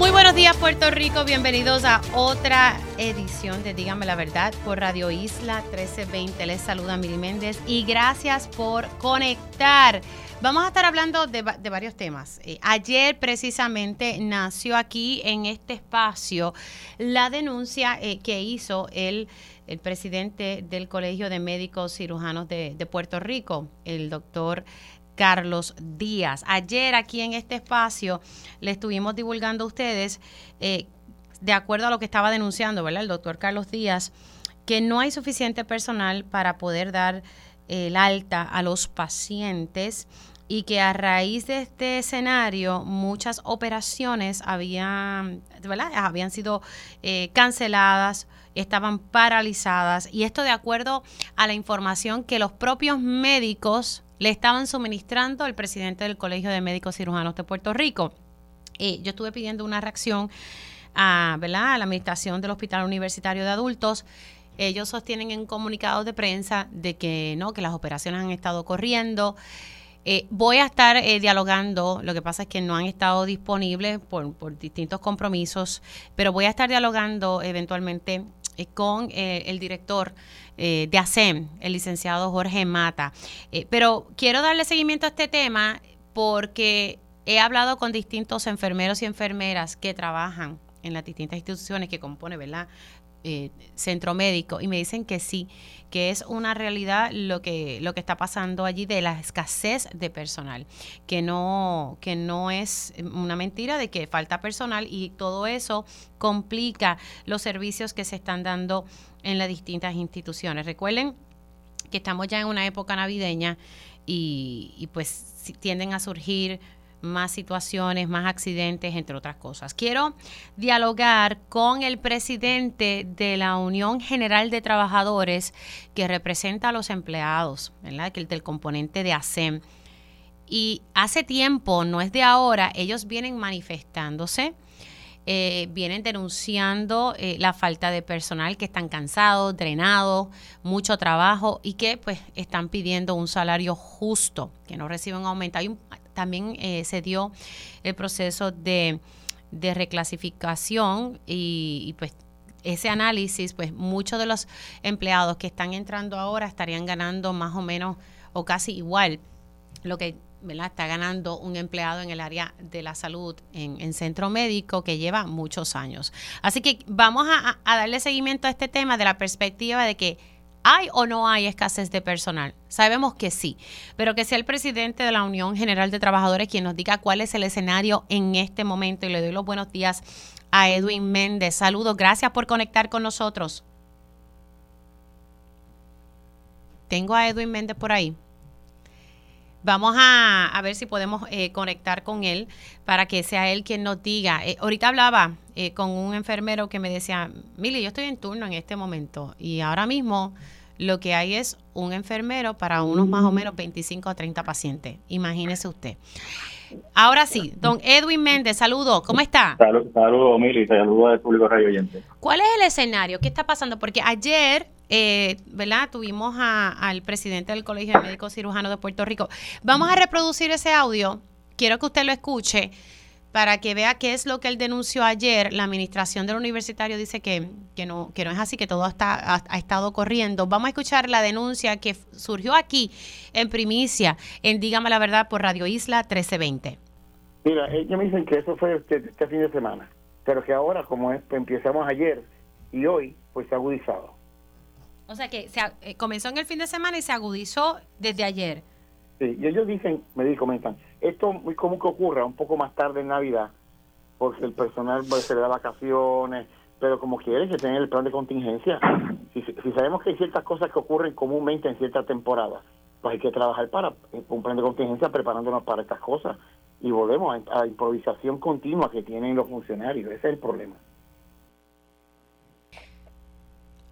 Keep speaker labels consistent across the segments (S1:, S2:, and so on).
S1: Muy buenos días Puerto Rico, bienvenidos a otra edición de Dígame la Verdad por Radio Isla 1320. Les saluda Mili Méndez y gracias por conectar. Vamos a estar hablando de, varios temas. Eh, ayer precisamente nació aquí en este espacio la denuncia eh, que hizo el, el, presidente del Colegio de Médicos Cirujanos de Puerto Rico, el doctor Carlos Díaz. Ayer aquí en este espacio le estuvimos divulgando a ustedes, eh, de acuerdo a lo que estaba denunciando, ¿verdad? El doctor Carlos Díaz, que no hay suficiente personal para poder dar el alta a los pacientes y que a raíz de este escenario muchas operaciones habían, habían sido eh, canceladas, estaban paralizadas y esto de acuerdo a la información que los propios médicos le estaban suministrando el presidente del Colegio de Médicos Cirujanos de Puerto Rico. Eh, yo estuve pidiendo una reacción a, a la administración del Hospital Universitario de Adultos. Ellos sostienen en comunicados de prensa de que no, que las operaciones han estado corriendo. Eh, voy a estar eh, dialogando, lo que pasa es que no han estado disponibles por, por distintos compromisos, pero voy a estar dialogando eventualmente con el director eh, de ASEM, el licenciado Jorge Mata. Eh, pero quiero darle seguimiento a este tema porque he hablado con distintos enfermeros y enfermeras que trabajan en las distintas instituciones que compone, ¿verdad? Eh, centro médico y me dicen que sí, que es una realidad lo que lo que está pasando allí de la escasez de personal, que no que no es una mentira de que falta personal y todo eso complica los servicios que se están dando en las distintas instituciones. Recuerden que estamos ya en una época navideña y, y pues tienden a surgir más situaciones, más accidentes, entre otras cosas. Quiero dialogar con el presidente de la Unión General de Trabajadores que representa a los empleados, ¿verdad? Que el del componente de ASEM. Y hace tiempo, no es de ahora, ellos vienen manifestándose. Eh, vienen denunciando eh, la falta de personal, que están cansados, drenados, mucho trabajo y que pues están pidiendo un salario justo, que no reciben aumento. Hay un, también eh, se dio el proceso de, reclasificación y, pues ese análisis, pues muchos de los empleados que están entrando ahora estarían ganando más o menos o casi igual lo que está ganando un empleado en el área de la salud en, centro médico que lleva muchos años. Así que vamos a darle seguimiento a este tema de la perspectiva de que ¿Hay o no hay escasez de personal? Sabemos que sí, pero que sea el presidente de la Unión General de Trabajadores quien nos diga cuál es el escenario en este momento. Y le doy los buenos días a Edwin Méndez. Saludos, gracias por conectar con nosotros. Tengo a Edwin Méndez por ahí. Vamos a, ver si podemos eh, conectar con él para que sea él quien nos diga. Eh, ahorita hablaba eh, con un enfermero que me decía, Mili, yo estoy en turno en este momento y ahora mismo lo que hay es un enfermero para unos más o menos 25 o 30 pacientes. Imagínese usted. Ahora sí, don Edwin Méndez, saludo, ¿cómo está?
S2: Saludos, saludo, Mili, saludos al público radio oyente.
S1: ¿Cuál es el escenario? ¿Qué está pasando? Porque ayer eh, ¿verdad? Tuvimos al presidente del Colegio de Médicos Cirujanos de Puerto Rico. Vamos a reproducir ese audio. Quiero que usted lo escuche para que vea qué es lo que él denunció ayer. La administración del universitario dice que, que, no, que no es así, que todo está, ha, estado corriendo. Vamos a escuchar la denuncia que surgió aquí en primicia en Dígame la Verdad por Radio Isla 1320.
S2: Mira, ellos me dicen que eso fue este, este, fin de semana, pero que ahora, como es, empezamos ayer y hoy, pues se ha agudizado.
S1: O sea que se, eh, comenzó en el fin de semana y se agudizó desde ayer.
S2: Sí, y ellos dicen, me comentan, esto muy común que ocurra un poco más tarde en Navidad, porque el personal se le da vacaciones, pero como quiere que tener el plan de contingencia. Si, sabemos que hay ciertas cosas que ocurren comúnmente en cierta temporada, pues hay que trabajar para un plan de contingencia preparándonos para estas cosas y volvemos a, a improvisación continua que tienen los funcionarios. Ese es el problema.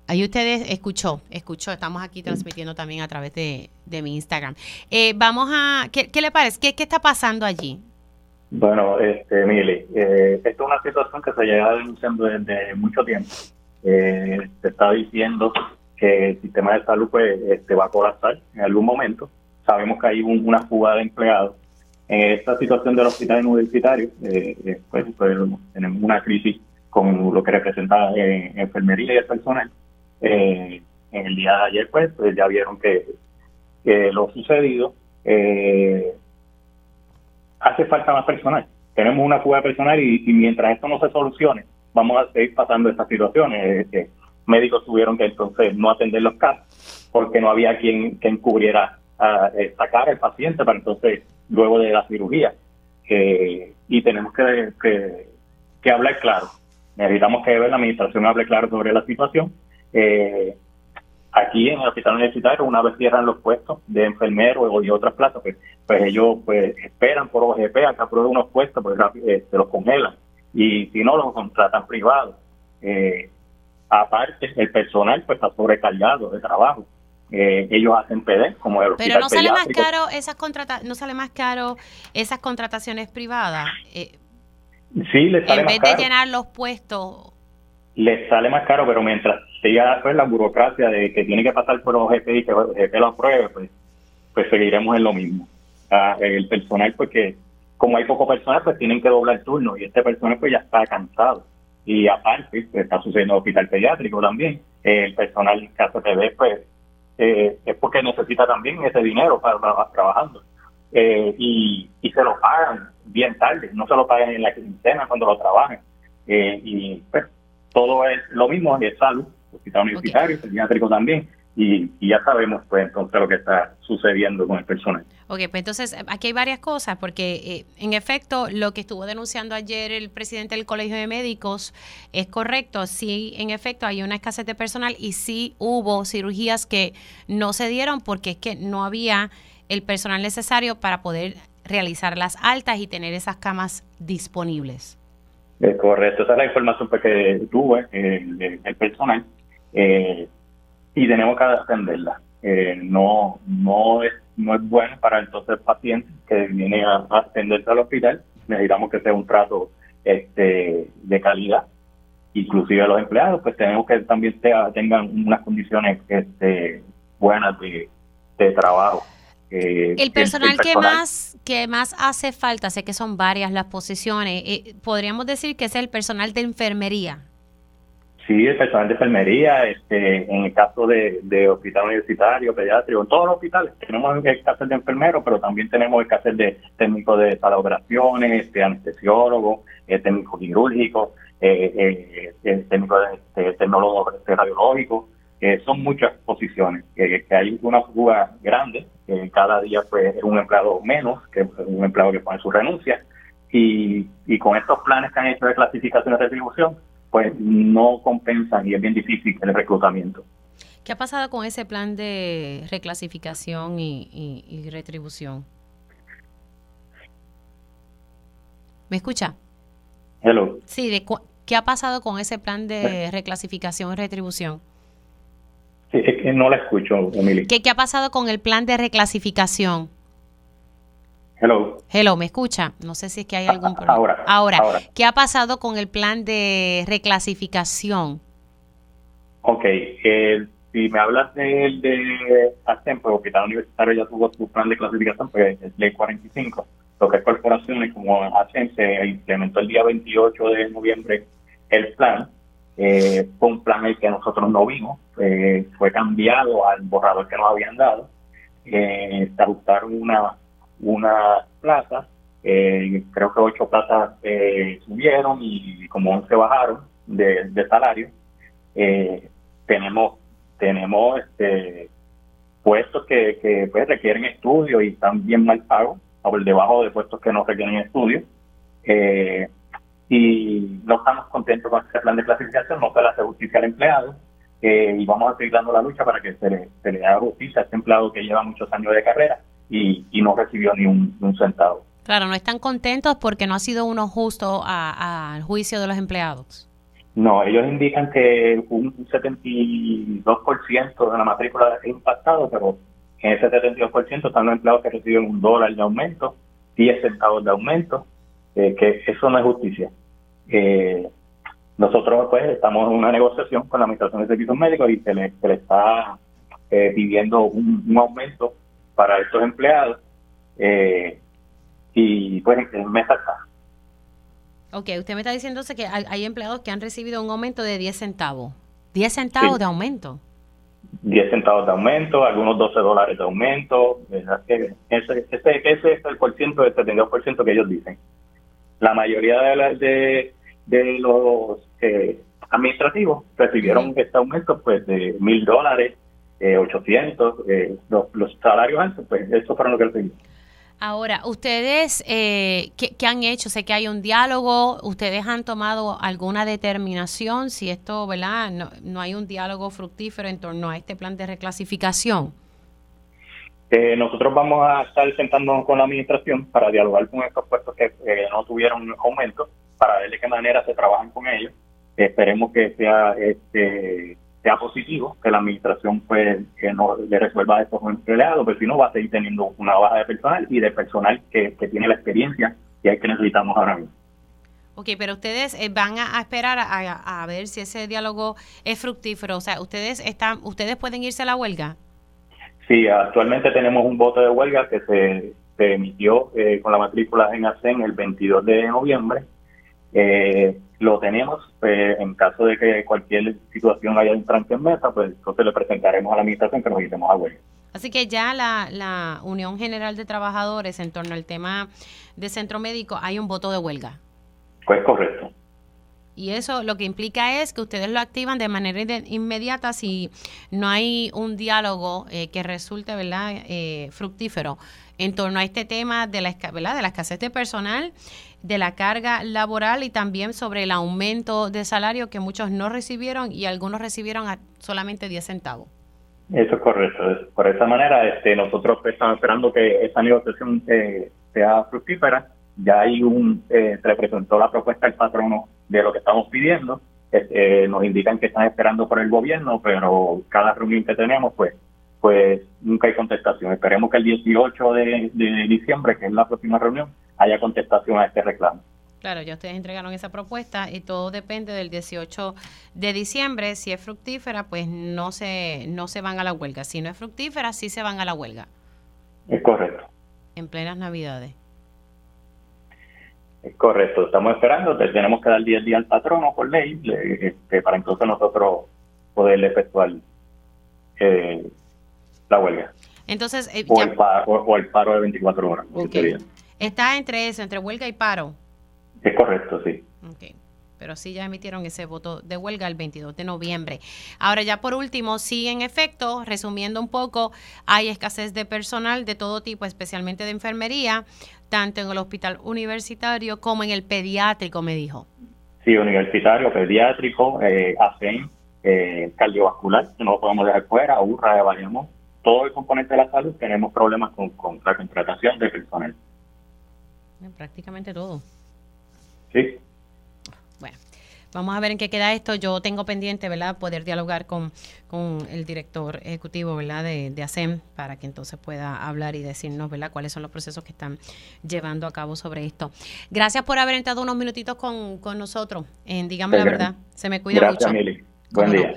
S1: Ahí ustedes escuchó, escuchó, estamos aquí transmitiendo también a través de, mi Instagram. Eh, vamos a, ¿qué, le parece? ¿Qué, ¿Qué, está pasando allí?
S3: Bueno, este, Mili, eh, esta es una situación que se lleva denunciando desde mucho tiempo. Eh, se está diciendo que el sistema de salud pues, este, va a colapsar en algún momento. Sabemos que hay una fuga de empleados. En esta situación del hospital universitario, eh, eh pues, pues, tenemos una crisis con lo que representa enfermería y el personal. En el día de ayer, pues, pues ya vieron que, que lo sucedido hace falta más personal. Tenemos una fuga de personal y, mientras esto no se solucione, vamos a seguir pasando estas situaciones. Eh, médicos tuvieron que entonces no atender los casos porque no había quien, quien cubriera, a, eh, sacar al paciente para entonces, luego de la cirugía. y tenemos que, que, hablar claro. Necesitamos que la administración hable claro sobre la situación. Eh, aquí en el hospital universitario, una vez cierran los puestos de enfermeros y otras plazas, pues, pues ellos pues esperan por OGP a que aprueben unos puestos, pues eh, se los congelan. Y si no, los contratan privados. Eh, aparte, el personal pues está sobrecargado de trabajo. Eh, ellos hacen PD como el
S1: Pero no sale más caro esas contrata no sale más caro esas contrataciones privadas.
S3: sí, les sale
S1: en vez de llenar los puestos
S3: les sale más caro, pero mientras siga pues, la burocracia de que tiene que pasar por OGP y que OGP lo apruebe, pues, pues seguiremos en lo mismo. Ah, el personal, porque como hay poco personal, pues tienen que doblar turno y este personal pues ya está cansado. Y aparte, pues, está sucediendo en el hospital pediátrico también, el personal caso TV, pues eh, es porque necesita también ese dinero para, estar trabajando. Eh, y, y se lo pagan bien tarde, no se lo pagan en la quincena cuando lo trabajen. Eh, y pues todo es lo mismo, es salud, hospital universitario, pediátrico también, y, ya sabemos pues entonces lo que está sucediendo con el personal.
S1: Ok, pues entonces aquí hay varias cosas, porque eh, en efecto lo que estuvo denunciando ayer el presidente del Colegio de Médicos es correcto, sí, en efecto hay una escasez de personal y sí hubo cirugías que no se dieron porque es que no había el personal necesario para poder realizar las altas y tener esas camas disponibles.
S3: Eh, correcto, esa es la información pues, que tuve, eh, el, personal, eh, y tenemos que atenderla. no, no, es, no es bueno para entonces el paciente que viene a, atenderse al hospital. Necesitamos que sea un trato este, de calidad. Inclusive los empleados, pues tenemos que también tengan unas condiciones este, buenas de, de trabajo.
S1: Eh, el, personal que más que más hace falta, sé que son varias las posiciones, eh, podríamos decir que es el personal de enfermería.
S3: Sí, el personal de enfermería, este, en el caso de, hospital universitario, pediátrico, en todos los hospitales tenemos el de enfermero, pero también tenemos el de técnico de sala de operaciones, este, anestesiólogo, eh, técnico quirúrgico, eh, técnico de, este, tecnólogo radiológico son muchas posiciones, que, hay una fuga grande, cada día pues es un empleado menos, que un empleado que pone su renuncia, y, y con estos planes que han hecho de clasificación y retribución, pues no compensan y es bien difícil el reclutamiento.
S1: ¿Qué ha pasado con ese plan de reclasificación y, retribución? ¿Me escucha?
S3: Hello.
S1: Sí, de ¿qué ha pasado con ese plan de reclasificación y retribución?
S3: Sí, es que no la escucho, Emily.
S1: ¿Qué, ¿Qué ha pasado con el plan de reclasificación?
S3: Hello.
S1: Hello, ¿me escucha? No sé si es que hay algún
S3: problema. Ahora,
S1: ahora, ¿qué ha pasado con el plan de reclasificación?
S3: Ok, eh, si me hablas de, de ASEM, pues Hospital Universitario ya tuvo su plan de clasificación, pues es Ley 45. Lo que es corporaciones como ASEM se implementó el día 28 de noviembre el plan eh, fue un plan el que nosotros no vimos, eh, fue cambiado al borrador que nos habían dado, eh, se ajustaron una, una plaza, eh, creo que ocho plazas subieron y como once bajaron de, salario. tenemos tenemos este, puestos que, que pues, requieren estudio y están bien mal pagos, por debajo de puestos que no requieren estudio. Eh, y no estamos contentos con ese plan de clasificación, no se le hace justicia al empleado eh, y vamos a seguir dando la lucha para que se le, se le haga justicia a este empleado que lleva muchos años de carrera y, y no recibió ni un, centavo.
S1: Claro, no están contentos porque no ha sido uno justo al juicio de los empleados.
S3: No, ellos indican que un 72% de la matrícula es impactado, pero en ese 72% están los empleados que reciben un dólar de aumento, 10 centavos de aumento, eh, que eso no es justicia. Eh, nosotros pues estamos en una negociación con la Administración de Servicios Médicos y se le, está eh, pidiendo un, aumento para estos empleados y pues el mes acá
S1: Ok, usted me está diciendo que hay, empleados que han recibido un aumento de 10 centavos. 10 centavos de aumento.
S3: 10 centavos de aumento, algunos 12 dólares de aumento. Ese, ese, ese es el porciento del 72% que ellos dicen. La mayoría de, de, de los eh, administrativos recibieron este aumento pues de mil dólares, eh, 800, eh, los, los, salarios altos, pues eso fueron lo que recibieron.
S1: Ahora, ustedes, eh, ¿qué, han hecho? Sé que hay un diálogo, ustedes han tomado alguna determinación si esto, ¿verdad? No, no hay un diálogo fructífero en torno a este plan de reclasificación.
S3: Eh, nosotros vamos a estar sentándonos con la administración para dialogar con estos puestos que eh, no tuvieron aumento, para ver de qué manera se trabajan con ellos. esperemos que sea este sea positivo, que la administración pues que no le resuelva a estos empleados, pero si no va a seguir teniendo una baja de personal y de personal que, tiene la experiencia y hay que necesitamos ahora mismo.
S1: Ok, pero ustedes eh, van a, esperar a, ver si ese diálogo es fructífero. O sea, ustedes están, ustedes pueden irse a la huelga.
S3: Sí, actualmente tenemos un voto de huelga que se, emitió eh, con la matrícula en ASEN el 22 de noviembre. Eh, lo tenemos. Pues, en caso de que cualquier situación haya un tranque en mesa, pues entonces le presentaremos a la administración que nos quitemos a huelga.
S1: Así que ya la, la Unión General de Trabajadores en torno al tema de centro médico hay un voto de huelga.
S3: Pues correcto.
S1: Y eso lo que implica es que ustedes lo activan de manera inmediata si no hay un diálogo eh, que resulte verdad eh, fructífero en torno a este tema de la, ¿verdad? de la escasez de personal de la carga laboral y también sobre el aumento de salario que muchos no recibieron y algunos recibieron solamente 10 centavos.
S3: Eso es correcto. Por esa manera, este, nosotros estamos esperando que esta negociación eh, sea fructífera. Ya hay un, eh, se presentó la propuesta al patrono de lo que estamos pidiendo. Este, nos indican que están esperando por el gobierno, pero cada reunión que tenemos, pues, pues nunca hay contestación. Esperemos que el 18 de diciembre, que es la próxima reunión, haya contestación a este reclamo.
S1: Claro, ya ustedes entregaron esa propuesta y todo depende del 18 de diciembre. Si es fructífera, pues no se, no se van a la huelga. Si no es fructífera, sí se van a la huelga.
S3: Es correcto.
S1: En plenas Navidades.
S3: Es correcto. Estamos esperando. Tenemos que dar 10 días al patrono por ley este, para entonces nosotros poder efectuar eh, la huelga.
S1: Entonces,
S3: eh, o, el paro, el paro, de 24 horas.
S1: Está entre eso, entre huelga y paro.
S3: Es correcto, sí.
S1: Pero sí ya emitieron ese voto de huelga el 22 de noviembre. Ahora ya por último, sí en efecto, resumiendo un poco, hay escasez de personal de todo tipo, especialmente de enfermería, tanto en el hospital universitario como en el pediátrico, me dijo.
S3: Sí, universitario, pediátrico, eh, ASEN, eh, cardiovascular, no lo podemos dejar fuera, URRA de Bayamón. Todo el componente de la salud tenemos problemas con, con la contratación de personal.
S1: Prácticamente todo.
S3: Sí.
S1: Bueno, vamos a ver en qué queda esto. Yo tengo pendiente, ¿verdad?, poder dialogar con, el director ejecutivo, ¿verdad?, de, de, ASEM para que entonces pueda hablar y decirnos, ¿verdad?, cuáles son los procesos que están llevando a cabo sobre esto. Gracias por haber entrado unos minutitos con, nosotros. En Dígame la verdad. Se me cuida
S3: Gracias,
S1: mucho.
S3: Buen día.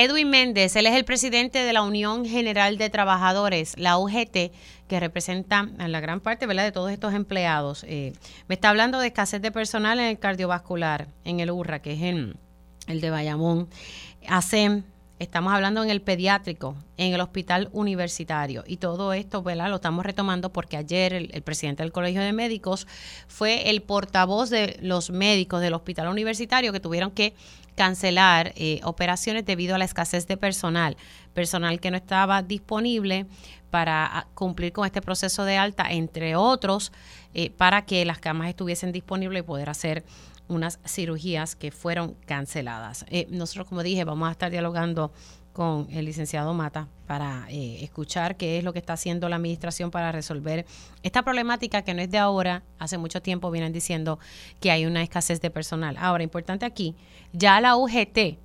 S1: Edwin Méndez, él es el presidente de la Unión General de Trabajadores, la UGT, que representa a la gran parte ¿verdad? de todos estos empleados. Eh, me está hablando de escasez de personal en el cardiovascular, en el URRA, que es el, el de Bayamón. ASEM, estamos hablando en el pediátrico, en el hospital universitario. Y todo esto, ¿verdad? Lo estamos retomando porque ayer el, presidente del Colegio de Médicos fue el portavoz de los médicos del hospital universitario que tuvieron que cancelar eh, operaciones debido a la escasez de personal, personal que no estaba disponible para ah, cumplir con este proceso de alta, entre otros, eh, para que las camas estuviesen disponibles y poder hacer unas cirugías que fueron canceladas. Eh, nosotros, como dije, vamos a estar dialogando con el licenciado Mata para eh, escuchar qué es lo que está haciendo la administración para resolver esta problemática que no es de ahora, hace mucho tiempo vienen diciendo que hay una escasez de personal. Ahora, importante aquí, ya la UGT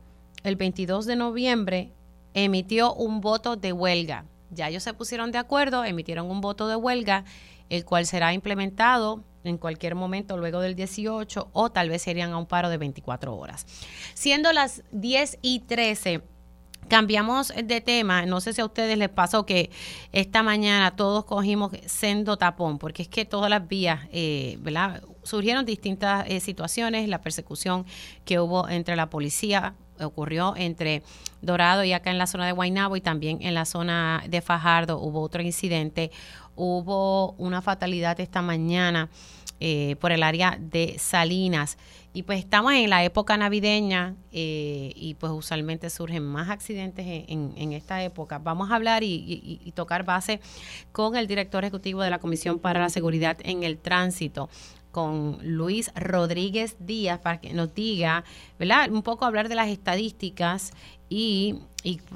S1: el 22 de noviembre emitió un voto de huelga. Ya ellos se pusieron de acuerdo, emitieron un voto de huelga, el cual será implementado en cualquier momento luego del 18 o tal vez serían a un paro de 24 horas. Siendo las 10 y 13 Cambiamos de tema, no sé si a ustedes les pasó que esta mañana todos cogimos sendo tapón, porque es que todas las vías, eh, ¿verdad? Surgieron distintas eh, situaciones, la persecución que hubo entre la policía ocurrió entre Dorado y acá en la zona de Guaynabo y también en la zona de Fajardo hubo otro incidente, hubo una fatalidad esta mañana eh, por el área de Salinas. Y pues estamos en la época navideña eh, y pues usualmente surgen más accidentes en, esta época. Vamos a hablar y, tocar base con el director ejecutivo de la Comisión para la Seguridad en el Tránsito, con Luis Rodríguez Díaz, para que nos diga, ¿verdad? Un poco hablar de las estadísticas y,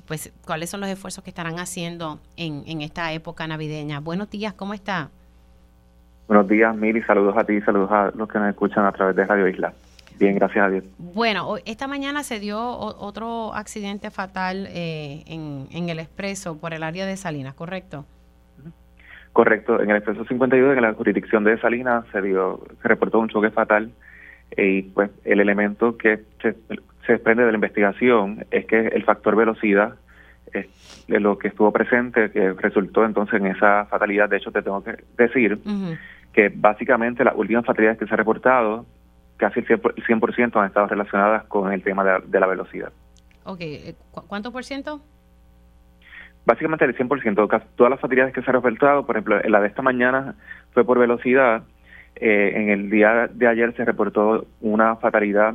S1: pues cuáles son los esfuerzos que estarán haciendo en, en esta época navideña. Buenos días, ¿cómo está?
S4: Buenos días, Mili. Saludos a ti y saludos a los que nos escuchan a través de Radio Isla. Bien, gracias a Dios.
S1: Bueno, esta mañana se dio otro accidente fatal eh, en, el expreso por el área de Salinas, ¿correcto?
S4: Correcto, en el expreso 52 en la jurisdicción de Salinas se dio, se reportó un choque fatal y pues el elemento que se, desprende de la investigación es que el factor velocidad es lo que estuvo presente, que resultó entonces en esa fatalidad. De hecho, te tengo que decir que básicamente las últimas fatalidades que se han reportado casi el 100%, han estado relacionadas con el tema de la, velocidad.
S1: Ok, eh, ¿cuánto por ciento?
S4: Básicamente el 100%. Todas las fatalidades que se han reportado, por ejemplo, la de esta mañana fue por velocidad. Eh, en el día de ayer se reportó una fatalidad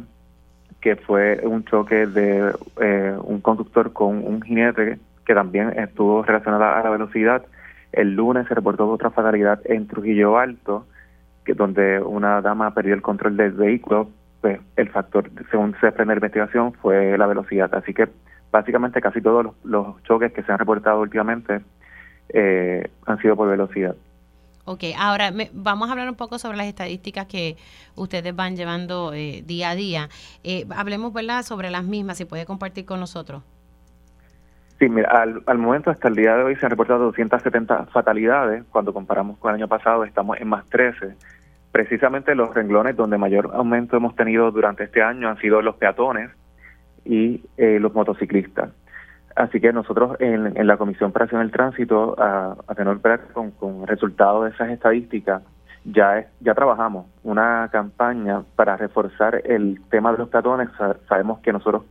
S4: que fue un choque de eh, un conductor con un jinete que también estuvo relacionada a la velocidad. El lunes se reportó otra fatalidad en Trujillo Alto que donde una dama perdió el control del vehículo, pues el factor, según se desprende la investigación, fue la velocidad. Así que básicamente casi todos los, choques que se han reportado últimamente eh, han sido por velocidad.
S1: Ok, ahora vamos a hablar un poco sobre las estadísticas que ustedes van llevando eh, día a día. Eh, hablemos, ¿verdad?, sobre las mismas, si puede compartir con nosotros.
S4: Sí, mira, al, al, momento, hasta el día de hoy, se han reportado 270 fatalidades. Cuando comparamos con el año pasado, estamos en más 13. Precisamente los renglones donde mayor aumento hemos tenido durante este año han sido los peatones y eh, los motociclistas. Así que nosotros en, la Comisión para Acción del Tránsito, a, a tener con, con el resultado de esas estadísticas, ya, ya trabajamos una campaña para reforzar el tema de los peatones. sabemos que nosotros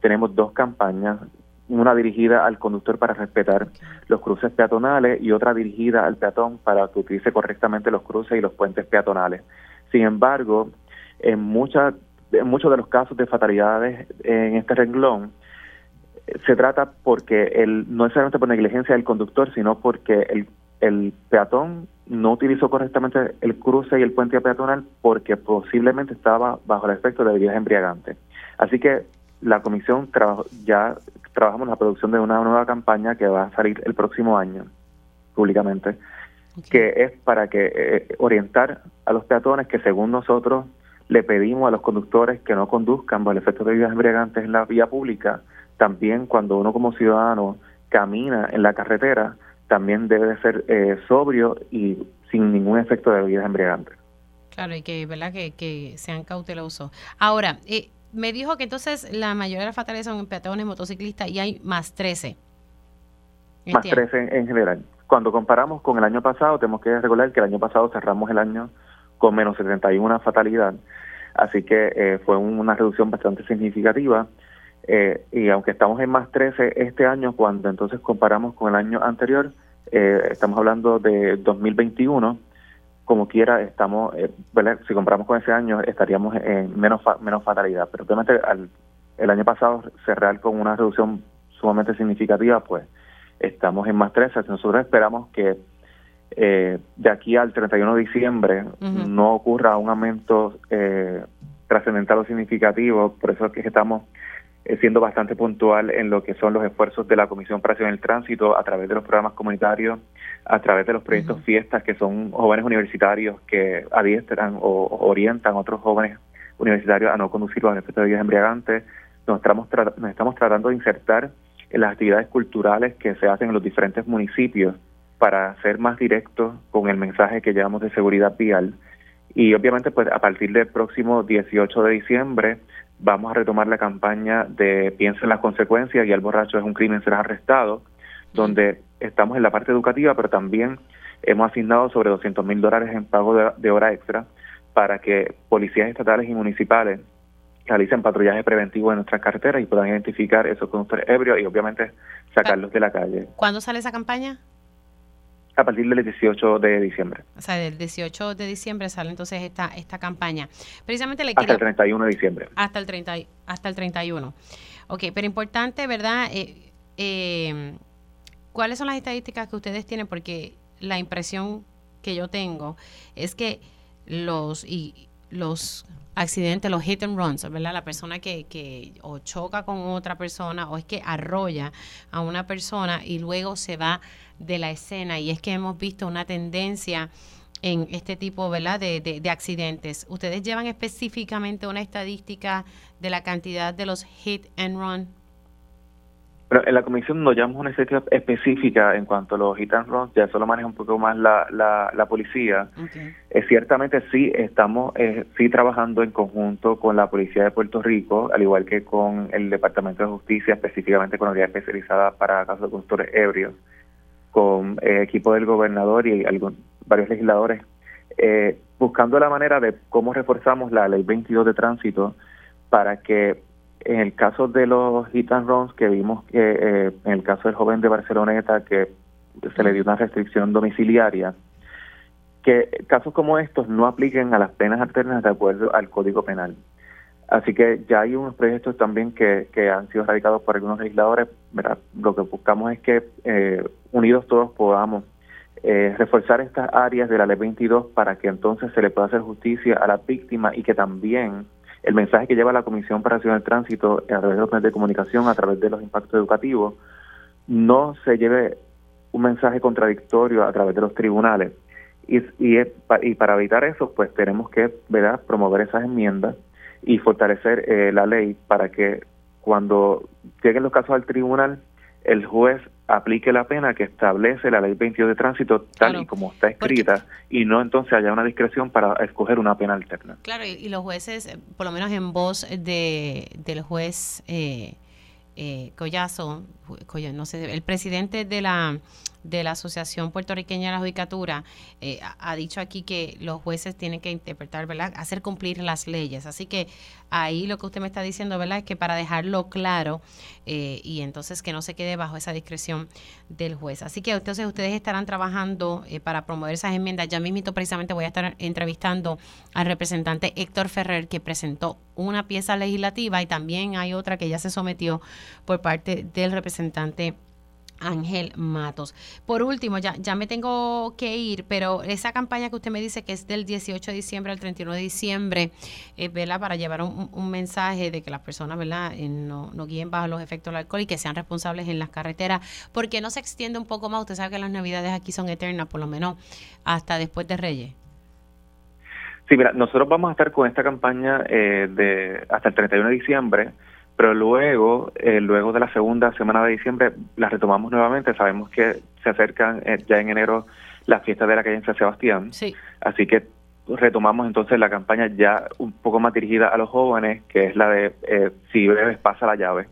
S4: tenemos dos campañas una dirigida al conductor para respetar los cruces peatonales y otra dirigida al peatón para que utilice correctamente los cruces y los puentes peatonales. Sin embargo, en, muchas en muchos de los casos de fatalidades en este renglón, se trata porque el, no es solamente por negligencia del conductor, sino porque el, el peatón no utilizó correctamente el cruce y el puente peatonal porque posiblemente estaba bajo el efecto de bebidas embriagantes. Así que la comisión ya trabajamos la producción de una nueva campaña que va a salir el próximo año públicamente, que es para que eh, orientar a los peatones que según nosotros le pedimos a los conductores que no conduzcan bajo el efecto de bebidas embriagantes en la vía pública, también cuando uno como ciudadano camina en la carretera, también debe de ser eh, sobrio y sin ningún efecto de bebidas embriagantes.
S1: Claro, y que, ¿verdad? que, que sean cautelosos. Ahora, eh, me dijo que entonces la mayoría de las fatales son peatones, motociclistas y hay más 13.
S4: Más 13 en, general. Cuando comparamos con el año pasado, tenemos que recordar que el año pasado cerramos el año con menos 71 fatalidad, así que eh, fue una reducción bastante significativa. Eh, y aunque estamos en más 13 este año, cuando entonces comparamos con el año anterior, eh, estamos hablando de 2021, como quiera, estamos, eh, si comparamos con ese año, estaríamos en menos menos fatalidad. Pero obviamente al, el año pasado cerrar con una reducción sumamente significativa, pues estamos en más 13. Nosotros esperamos que eh, de aquí al 31 de diciembre no ocurra un aumento eh, trascendental o significativo, por eso es que estamos siendo bastante puntual en lo que son los esfuerzos de la Comisión para el Tránsito a través de los programas comunitarios, a través de los proyectos fiestas, que son jóvenes universitarios que adiestran o, orientan a otros jóvenes universitarios a no conducir los efectos de bebidas embriagantes. Nos estamos, nos estamos tratando de insertar en las actividades culturales que se hacen en los diferentes municipios para ser más directos con el mensaje que llevamos de seguridad vial. Y obviamente, pues a partir del próximo 18 de diciembre vamos a retomar la campaña de Piensa en las consecuencias y el borracho es un crimen, será arrestado, donde estamos en la parte educativa, pero también hemos asignado sobre 200 mil dólares en pago de, hora extra para que policías estatales y municipales realicen patrullaje preventivo en nuestras carreteras y puedan identificar esos conductores ebrios y obviamente sacarlos de la calle.
S1: ¿Cuándo sale esa campaña?
S4: A partir del 18 de diciembre.
S1: O sea, del 18 de diciembre sale entonces esta esta campaña. Precisamente le
S4: Hasta el 31 de diciembre.
S1: Hasta el 30 hasta el 31. Ok, pero importante, ¿verdad? Eh, eh, ¿Cuáles son las estadísticas que ustedes tienen? Porque la impresión que yo tengo es que los y los accidentes, los hit and runs, ¿verdad? La persona que, que o choca con otra persona o es que arrolla a una persona y luego se va de la escena. Y es que hemos visto una tendencia en este tipo ¿verdad? De, de, accidentes. ¿Ustedes llevan específicamente una estadística de la cantidad de los hit and run
S4: pero en la comisión no llevamos una estadística específica en cuanto a los hit and runs, ya eso lo maneja un poco más la, la, policía. Eh, ciertamente sí estamos eh, sí trabajando en conjunto con la Policía de Puerto Rico, al igual que con el Departamento de Justicia, específicamente con la unidad especializada para casos de conductores ebrios, con eh, equipo del gobernador y algún, varios legisladores, eh, buscando la manera de cómo reforzamos la ley 22 de tránsito para que en el caso de los hit and runs que vimos que eh, en el caso del joven de Barceloneta que se le dio una restricción domiciliaria, que casos como estos no apliquen a las penas alternas de acuerdo al Código Penal. Así que ya hay unos proyectos también que, que han sido radicados por algunos legisladores. Lo que buscamos es que eh, unidos todos podamos eh, reforzar estas áreas de la ley 22 para que entonces se le pueda hacer justicia a las víctimas y que también el mensaje que lleva la Comisión para Acción del Tránsito a través de los medios de comunicación, a través de los impactos educativos, no se lleve un mensaje contradictorio a través de los tribunales. Y, y, y para evitar eso, pues tenemos que ¿verdad? promover esas enmiendas y fortalecer eh, la ley para que cuando lleguen los casos al tribunal, el juez aplique la pena que establece la ley 22 de tránsito tal y como está escrita y no entonces haya una discreción para escoger una pena alterna.
S1: Claro, y, los jueces, eh, por lo menos en voz de, del juez eh, eh, Collazo, no sé, el presidente de la de la Asociación Puertorriqueña de la Judicatura eh, ha dicho aquí que los jueces tienen que interpretar, ¿verdad? Hacer cumplir las leyes. Así que ahí lo que usted me está diciendo, ¿verdad? Es que para dejarlo claro eh, y entonces que no se quede bajo esa discreción del juez. Así que entonces ustedes estarán trabajando eh, para promover esas enmiendas. Ya mismito precisamente voy a estar entrevistando al representante Héctor Ferrer que presentó una pieza legislativa y también hay otra que ya se sometió por parte del representante Ángel Matos. Por último, ya, ya me tengo que ir, pero esa campaña que usted me dice que es del 18 de diciembre al 31 de diciembre, eh, Para llevar un, mensaje de que las personas, ¿verdad? Eh, no, no guíen bajo los efectos del alcohol y que sean responsables en las carreteras, porque no se extiende un poco más. Usted sabe que las navidades aquí son eternas, por lo menos hasta después de Reyes.
S4: Sí, mira, nosotros vamos a estar con esta campaña eh, de hasta el 31 de diciembre pero luego, eh, luego de la segunda semana de diciembre, la retomamos nuevamente. Sabemos que se acercan eh, ya en enero las fiestas de la calle en San Sebastián. Sí. Así que retomamos entonces la campaña ya un poco más dirigida a los jóvenes, que es la de eh, Si bebes, pasa la llave,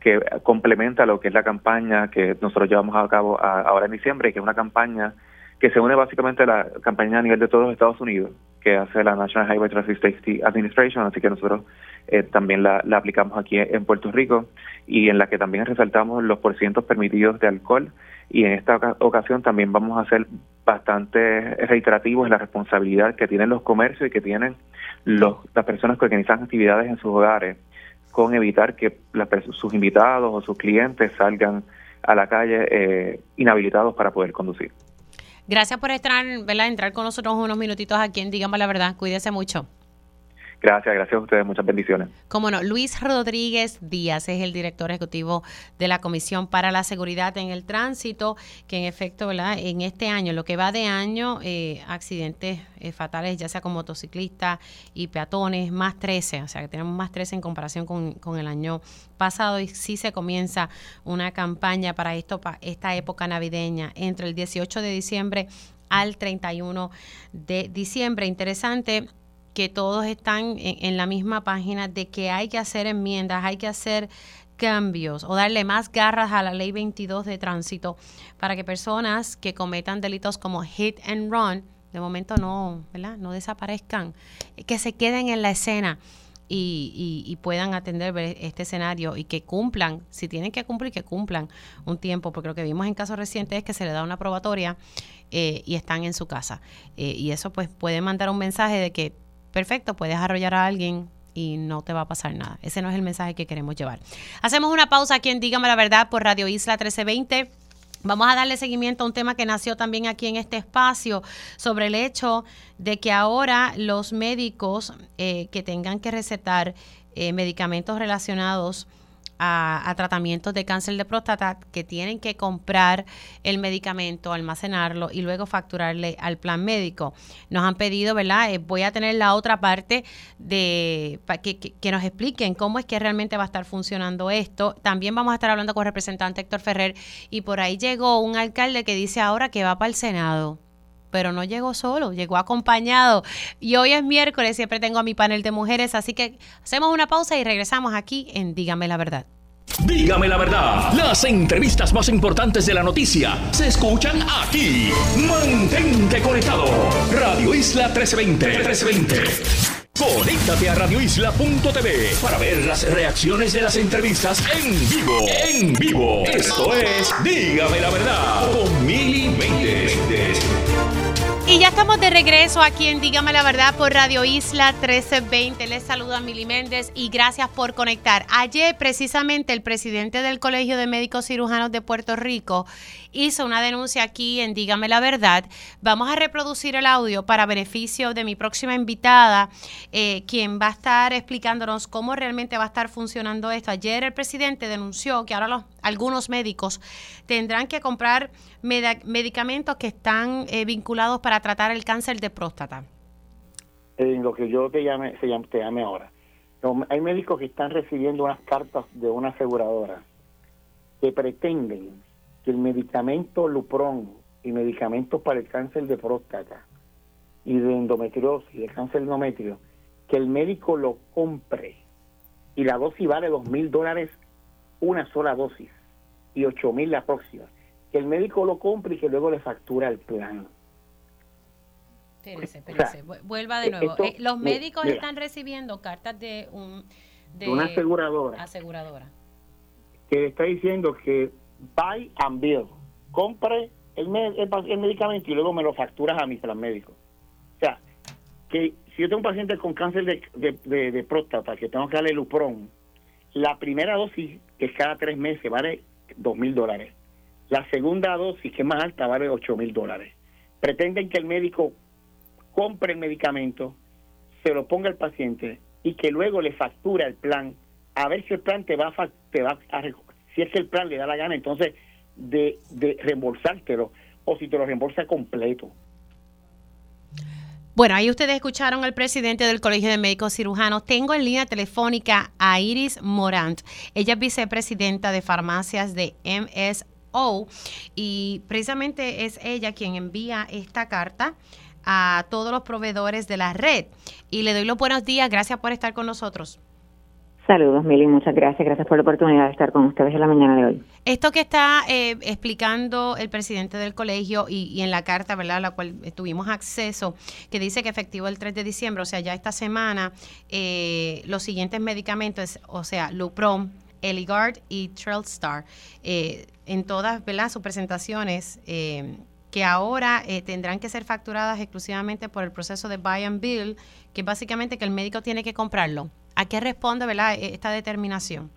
S4: que complementa lo que es la campaña que nosotros llevamos a cabo ahora en diciembre, que es una campaña que se une básicamente a la campaña a nivel de todos los Estados Unidos, que hace la National Highway Traffic Safety Administration, así que nosotros eh, también la, aplicamos aquí en Puerto Rico y en la que también resaltamos los porcientos permitidos de alcohol y en esta ocasión también vamos a ser bastante reiterativos en la responsabilidad que tienen los comercios y que tienen los, las personas que organizan actividades en sus hogares con evitar que sus invitados o sus clientes salgan a la calle eh, inhabilitados para poder conducir.
S1: Gracias por estar, ¿verdad? entrar con nosotros unos minutitos aquí en Digamos la Verdad. Cuídese mucho.
S4: Gracias, gracias a ustedes, muchas bendiciones.
S1: Como no, Luis Rodríguez Díaz es el director ejecutivo de la Comisión para la Seguridad en el Tránsito, que en efecto, ¿verdad? En este año, lo que va de año, eh, accidentes eh, fatales, ya sea con motociclistas y peatones, más 13, o sea que tenemos más 13 en comparación con, con el año pasado y sí se comienza una campaña para esto, para esta época navideña, entre el 18 de diciembre al 31 de diciembre. Interesante que todos están en, la misma página de que hay que hacer enmiendas, hay que hacer cambios o darle más garras a la ley 22 de tránsito para que personas que cometan delitos como hit and run de momento no, ¿verdad? no desaparezcan, que se queden en la escena y, y, puedan atender este escenario y que cumplan, si tienen que cumplir, que cumplan un tiempo, porque lo que vimos en casos recientes es que se le da una probatoria eh, y están en su casa. Eh, y eso pues puede mandar un mensaje de que perfecto, puedes arrollar a alguien y no te va a pasar nada. Ese no es el mensaje que queremos llevar. Hacemos una pausa aquí en Dígame la Verdad por Radio Isla 1320. Vamos a darle seguimiento a un tema que nació también aquí en este espacio sobre el hecho de que ahora los médicos eh, que tengan que recetar eh, medicamentos relacionados a, tratamientos de cáncer de próstata que tienen que comprar el medicamento, almacenarlo y luego facturarle al plan médico. Nos han pedido, ¿verdad? Eh, voy a tener la otra parte de que, que, nos expliquen cómo es que realmente va a estar funcionando esto. También vamos a estar hablando con el representante Héctor Ferrer y por ahí llegó un alcalde que dice ahora que va para el Senado pero no llegó solo, llegó acompañado. Y hoy es miércoles, siempre tengo a mi panel de mujeres, así que hacemos una pausa y regresamos aquí en Dígame la verdad.
S5: Dígame la verdad, las entrevistas más importantes de la noticia se escuchan aquí. Mantente conectado. Radio Isla 1320. 1320. Conéctate a radioisla.tv para ver las reacciones de las entrevistas en vivo. En vivo. Esto es Dígame la verdad con Mili
S1: y ya estamos de regreso aquí en Dígame la Verdad por Radio Isla 1320. Les saluda Mili Méndez y gracias por conectar. Ayer precisamente el presidente del Colegio de Médicos Cirujanos de Puerto Rico hizo una denuncia aquí en Dígame la Verdad. Vamos a reproducir el audio para beneficio de mi próxima invitada, eh, quien va a estar explicándonos cómo realmente va a estar funcionando esto. Ayer el presidente denunció que ahora los, algunos médicos tendrán que comprar medicamentos que están eh, vinculados para tratar el cáncer de próstata.
S2: En lo que yo te llame, se llame, te llame ahora. Hay médicos que están recibiendo unas cartas de una aseguradora que pretenden que el medicamento Lupron y medicamentos para el cáncer de próstata y de endometriosis, de cáncer endometrio, que el médico lo compre y la dosis vale dos mil dólares una sola dosis y ocho mil la próxima. Que el médico lo compre y que luego le factura el plan.
S1: Espérese, espérese. Vuelva de nuevo. Eh, los médicos están recibiendo cartas de un
S2: de una aseguradora.
S1: Aseguradora.
S2: Que está diciendo que buy and bill. Compre el, el, medicamento y luego me lo facturas a mi plan médico. O sea, que si yo tengo un paciente con cáncer de, de, próstata que tengo que darle Lupron, la primera dosis, que es cada tres meses, vale dos mil dólares. La segunda dosis, que es más alta, vale ocho mil dólares. Pretenden que el médico compre el medicamento, se lo ponga al paciente y que luego le factura el plan, a ver si el plan te va a, te va a si es que el plan le da la gana entonces de, de reembolsártelo o si te lo reembolsa completo.
S1: Bueno, ahí ustedes escucharon al presidente del Colegio de Médicos Cirujanos. Tengo en línea telefónica a Iris Morant. Ella es vicepresidenta de farmacias de MSO y precisamente es ella quien envía esta carta a todos los proveedores de la red. Y le doy los buenos días. Gracias por estar con nosotros.
S6: Saludos, Mili, muchas gracias. Gracias por la oportunidad de estar con ustedes en la mañana de hoy.
S1: Esto que está eh, explicando el presidente del colegio y, en la carta, ¿verdad?, a la cual tuvimos acceso, que dice que efectivo el 3 de diciembre, o sea, ya esta semana, eh, los siguientes medicamentos, o sea, Lupron, Eligard y Trailstar, eh, en todas, ¿verdad?, sus presentaciones, que ahora tendrán que ser facturadas exclusivamente por el proceso de buy and bill, que básicamente que el médico tiene que comprarlo. ¿A qué responde ¿verdad? E, esta determinación?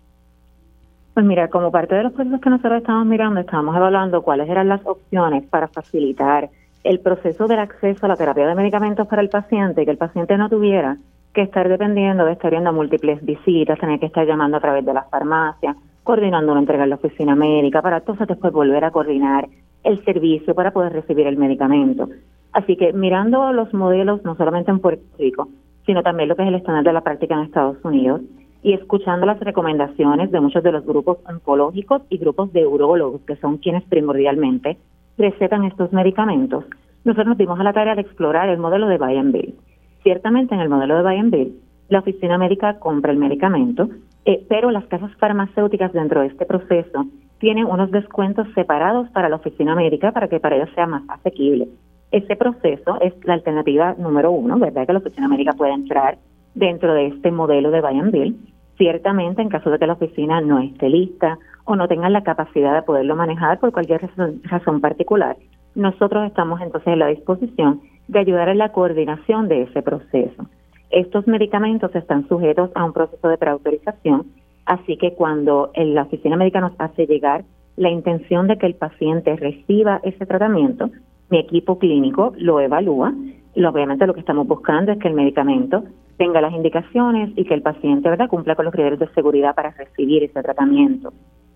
S6: Pues mira, como parte de los procesos que nosotros estamos mirando, estábamos evaluando cuáles eran las opciones para facilitar el proceso del acceso a la terapia de medicamentos para el paciente, que el paciente no tuviera que estar dependiendo de estar yendo a múltiples visitas, tener que estar llamando a través de las farmacias, coordinando una entrega en la oficina médica, para entonces después volver a coordinar el servicio para poder recibir el medicamento. Así que mirando los modelos, no solamente en Puerto Rico, sino también lo que es el estándar de la práctica en Estados Unidos, y escuchando las recomendaciones de muchos de los grupos oncológicos y grupos de urólogos, que son quienes primordialmente recetan estos medicamentos, nosotros nos dimos a la tarea de explorar el modelo de buy. Ciertamente en el modelo de buy la oficina médica compra el medicamento, eh, pero las casas farmacéuticas dentro de este proceso tienen unos descuentos separados para la oficina médica para que para ellos sea más asequible. Ese proceso es la alternativa número uno, ¿verdad? Que la oficina médica puede entrar dentro de este modelo de buy and bill. Ciertamente, en caso de que la oficina no esté lista o no tenga la capacidad de poderlo manejar por cualquier razón, particular, nosotros estamos entonces en la disposición de ayudar en la coordinación de ese proceso. Estos medicamentos están sujetos a un proceso de preautorización, así que cuando la oficina médica nos hace llegar la intención de que el paciente reciba ese tratamiento, mi equipo clínico lo evalúa y obviamente lo que estamos buscando es que el medicamento tenga las indicaciones y que el paciente ¿verdad? cumpla con los criterios de seguridad para recibir ese tratamiento.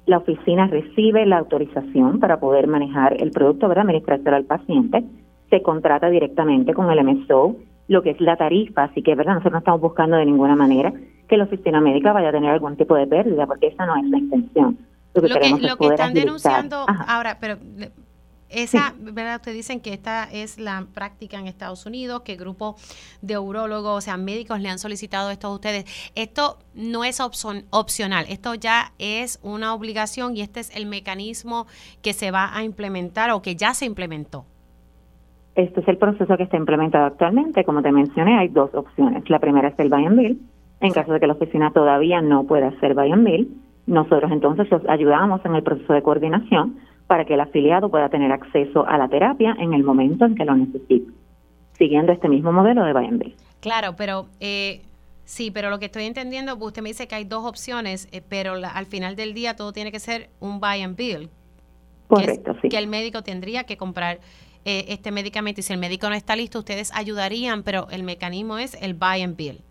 S6: La oficina recibe la autorización para poder manejar el producto, ¿verdad? administrárselo al paciente. Se contrata directamente con el MSO, lo que es la tarifa, así que ¿verdad? nosotros no estamos buscando de ninguna manera que la oficina médica vaya a tener algún tipo de pérdida, porque esa no es la intención.
S1: Lo que, lo que, están denunciando ahora, pero esa, ¿verdad? Ustedes dicen que esta es la práctica en Estados Unidos, que grupos de urólogos, o sea, médicos le han solicitado esto a ustedes. Esto no es opcional, esto ya es una obligación y este es el mecanismo que se va a implementar o que ya se implementó.
S6: Este es el proceso que está implementado actualmente. Como te mencioné, hay dos opciones. La primera es el buy and bill. En caso de que la oficina todavía no pueda hacer buy and bill, nosotros entonces los ayudamos en el proceso de coordinación para que el afiliado pueda tener acceso a la terapia en el momento en que lo necesite, siguiendo este mismo modelo de buy and bill.
S1: Claro, pero eh, sí, pero lo que estoy entendiendo, usted me dice que hay dos opciones, eh, pero al final del día todo tiene que ser un buy and bill.
S6: Correcto,
S1: sí. Que el médico tendría que comprar eh, este medicamento y si el médico no está listo, ustedes ayudarían, pero el mecanismo es el buy and bill.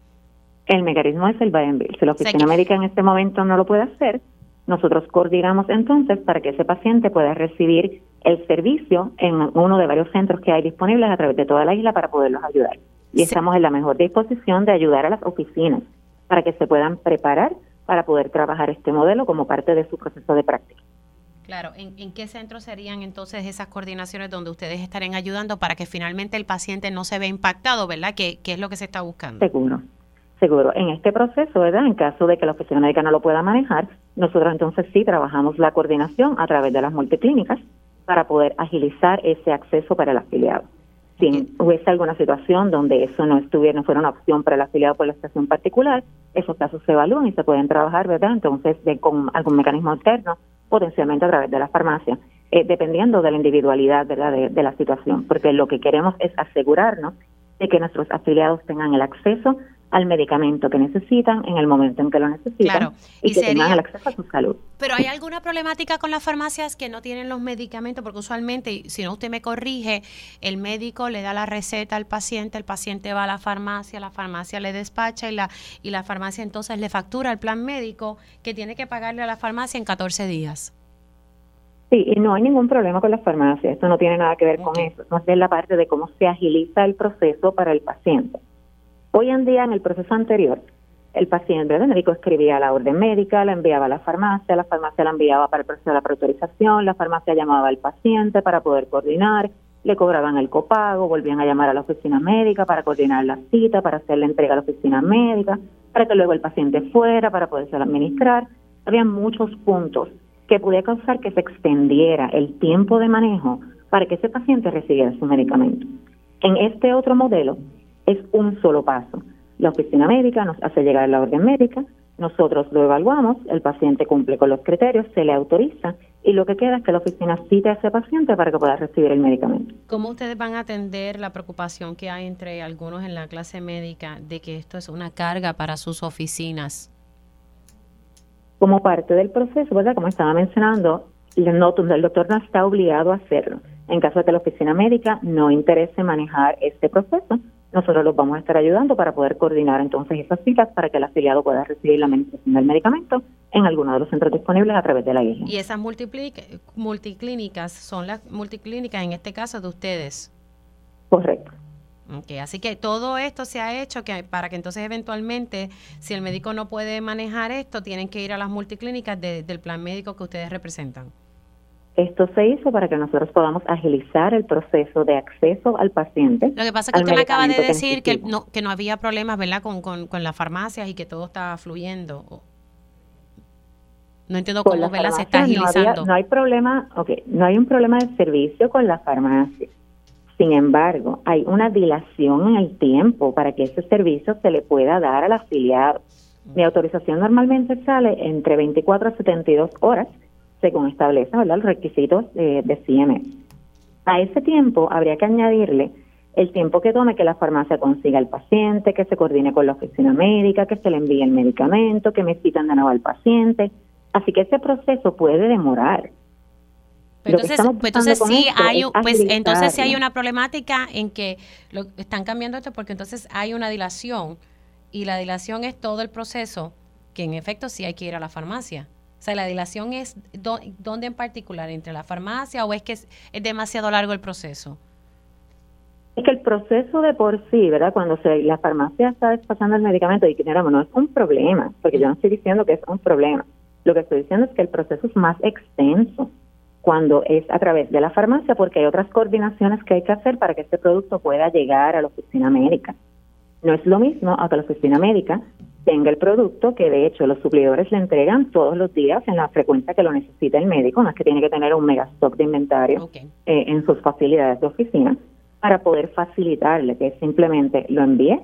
S6: El mecanismo es el buy. Si la oficina médica en este momento no lo puede hacer, nosotros coordinamos entonces para que ese paciente pueda recibir el servicio en uno de varios centros que hay disponibles a través de toda la isla para poderlos ayudar. Y estamos en la mejor disposición de ayudar a las oficinas para que se puedan preparar para poder trabajar este modelo como parte de su proceso de práctica.
S1: Claro, ¿En, qué centros serían entonces esas coordinaciones donde ustedes estarían ayudando para que finalmente el paciente no se vea impactado, ¿verdad? ¿Qué, qué es lo que se está buscando?
S6: Seguro, seguro. En este proceso, ¿verdad? En caso de que la oficina médica no lo pueda manejar, nosotros entonces sí trabajamos la coordinación a través de las multiclínicas para poder agilizar ese acceso para el afiliado. Si hubiese alguna situación donde eso no estuviera, no fuera una opción para el afiliado por la estación particular, esos casos se evalúan y se pueden trabajar, ¿verdad? Entonces, de, con algún mecanismo externo, potencialmente a través de la farmacia, eh, dependiendo de la individualidad, ¿verdad?, de, de la situación, porque lo que queremos es asegurarnos de que nuestros afiliados tengan el acceso al medicamento que necesitan en el momento en que lo necesitan y, que tengan el acceso a su salud.
S1: Pero hay alguna problemática con las farmacias que no tienen los medicamentos, porque usualmente, si no usted me corrige, el médico le da la receta al paciente, el paciente va a la farmacia, la farmacia le despacha y la, y la farmacia entonces le factura el plan médico que tiene que pagarle a la farmacia en 14 días.
S6: Sí, y no hay ningún problema con las farmacias, esto no tiene nada que ver con eso, no es la parte de cómo se agiliza el proceso para el paciente. Hoy en día, en el proceso anterior, el paciente, el médico escribía la orden médica, la enviaba a la farmacia, la farmacia la enviaba para el proceso de la preautorización, la farmacia llamaba al paciente para poder coordinar, le cobraban el copago, volvían a llamar a la oficina médica para coordinar la cita, para hacer la entrega a la oficina médica, para que luego el paciente fuera para poderse administrar. Había muchos puntos que podía causar que se extendiera el tiempo de manejo para que ese paciente recibiera su medicamento. En este otro modelo, es un solo paso. La oficina médica nos hace llegar la orden médica, nosotros lo evaluamos, el paciente cumple con los criterios, se le autoriza y lo que queda es que la oficina cita a ese paciente para que pueda recibir el medicamento.
S1: ¿Cómo ustedes van a atender la preocupación que hay entre algunos en la clase médica de que esto es una carga para sus oficinas?
S6: Como parte del proceso, ¿verdad? Como estaba mencionando, el doctor no está obligado a hacerlo. En caso de que la oficina médica no interese manejar este proceso, nosotros los vamos a estar ayudando para poder coordinar entonces esas citas para que el afiliado pueda recibir la administración del medicamento en alguno de los centros disponibles a través de la isla.
S1: Y esas multiclínicas son las multiclínicas en este caso de ustedes.
S6: Correcto.
S1: Okay, así que todo esto se ha hecho que para que entonces eventualmente, si el médico no puede manejar esto, tienen que ir a las multiclínicas del plan médico que ustedes representan.
S6: Esto se hizo para que nosotros podamos agilizar el proceso de acceso al paciente.
S1: Lo que pasa es que usted me acaba de decir que no, que no había problemas, ¿verdad?, con, con, con las farmacias y que todo estaba fluyendo. No entiendo cómo, ¿verdad?, se está agilizando.
S6: No, hay problema, okay, no hay un problema de servicio con la farmacia. Sin embargo, hay una dilación en el tiempo para que ese servicio se le pueda dar al afiliado. Mi autorización normalmente sale entre 24 a 72 horas según establece ¿verdad? los requisitos de, de CMS. A ese tiempo habría que añadirle el tiempo que tome que la farmacia consiga al paciente, que se coordine con la oficina médica, que se le envíe el medicamento, que me citan de nuevo al paciente. Así que ese proceso puede demorar.
S1: entonces, pues entonces sí hay, pues entonces sí hay una problemática en que lo, están cambiando esto porque entonces hay una dilación y la dilación es todo el proceso que en efecto sí hay que ir a la farmacia. O sea, la dilación es dónde en particular, entre la farmacia o es que es, demasiado largo el proceso.
S6: Es que el proceso de por sí, ¿verdad? Cuando se, la farmacia está despachando el medicamento y que no es un problema, porque yo no estoy diciendo que es un problema. Lo que estoy diciendo es que el proceso es más extenso cuando es a través de la farmacia, porque hay otras coordinaciones que hay que hacer para que este producto pueda llegar a la oficina médica. No es lo mismo a que la oficina médica tenga el producto, que de hecho los suplidores le entregan todos los días en la frecuencia que lo necesita el médico, no es que tiene que tener un mega stock de inventario eh, en sus facilidades de oficina, para poder facilitarle que simplemente lo envíe,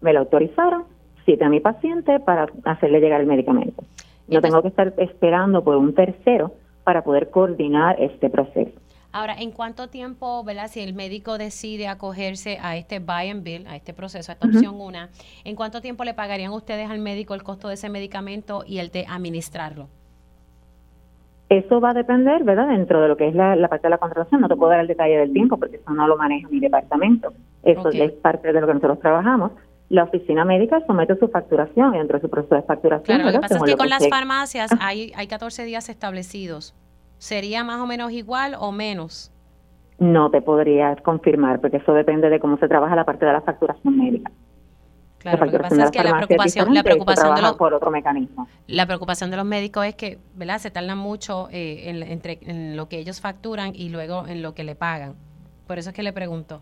S6: me lo autorizaron, cite a mi paciente para hacerle llegar el medicamento. No tengo que estar esperando por un tercero para poder coordinar este proceso.
S1: Ahora, ¿en cuánto tiempo, ¿verdad? Si el médico decide acogerse a este buy and bill, a este proceso, a esta opción una, ¿en cuánto tiempo le pagarían ustedes al médico el costo de ese medicamento y el de administrarlo?
S6: Eso va a depender, ¿verdad? Dentro de lo que es la, parte de la contratación. No te puedo dar el detalle del tiempo porque eso no lo maneja mi departamento. Eso es parte de lo que nosotros trabajamos. La oficina médica somete su facturación y dentro de su proceso de facturación.
S1: Claro, lo que pasa es que con las farmacias hay, hay 14 días establecidos ¿Sería más o menos igual o menos?
S6: No te podría confirmar, porque eso depende de cómo se trabaja la parte de la facturación médica.
S1: Claro, lo que pasa es que la preocupación, la preocupación de los,
S6: por otro mecanismo.
S1: La preocupación de los médicos es que, ¿verdad? Se tardan mucho eh, en, entre, en lo que ellos facturan y luego en lo que le pagan. Por eso es que le pregunto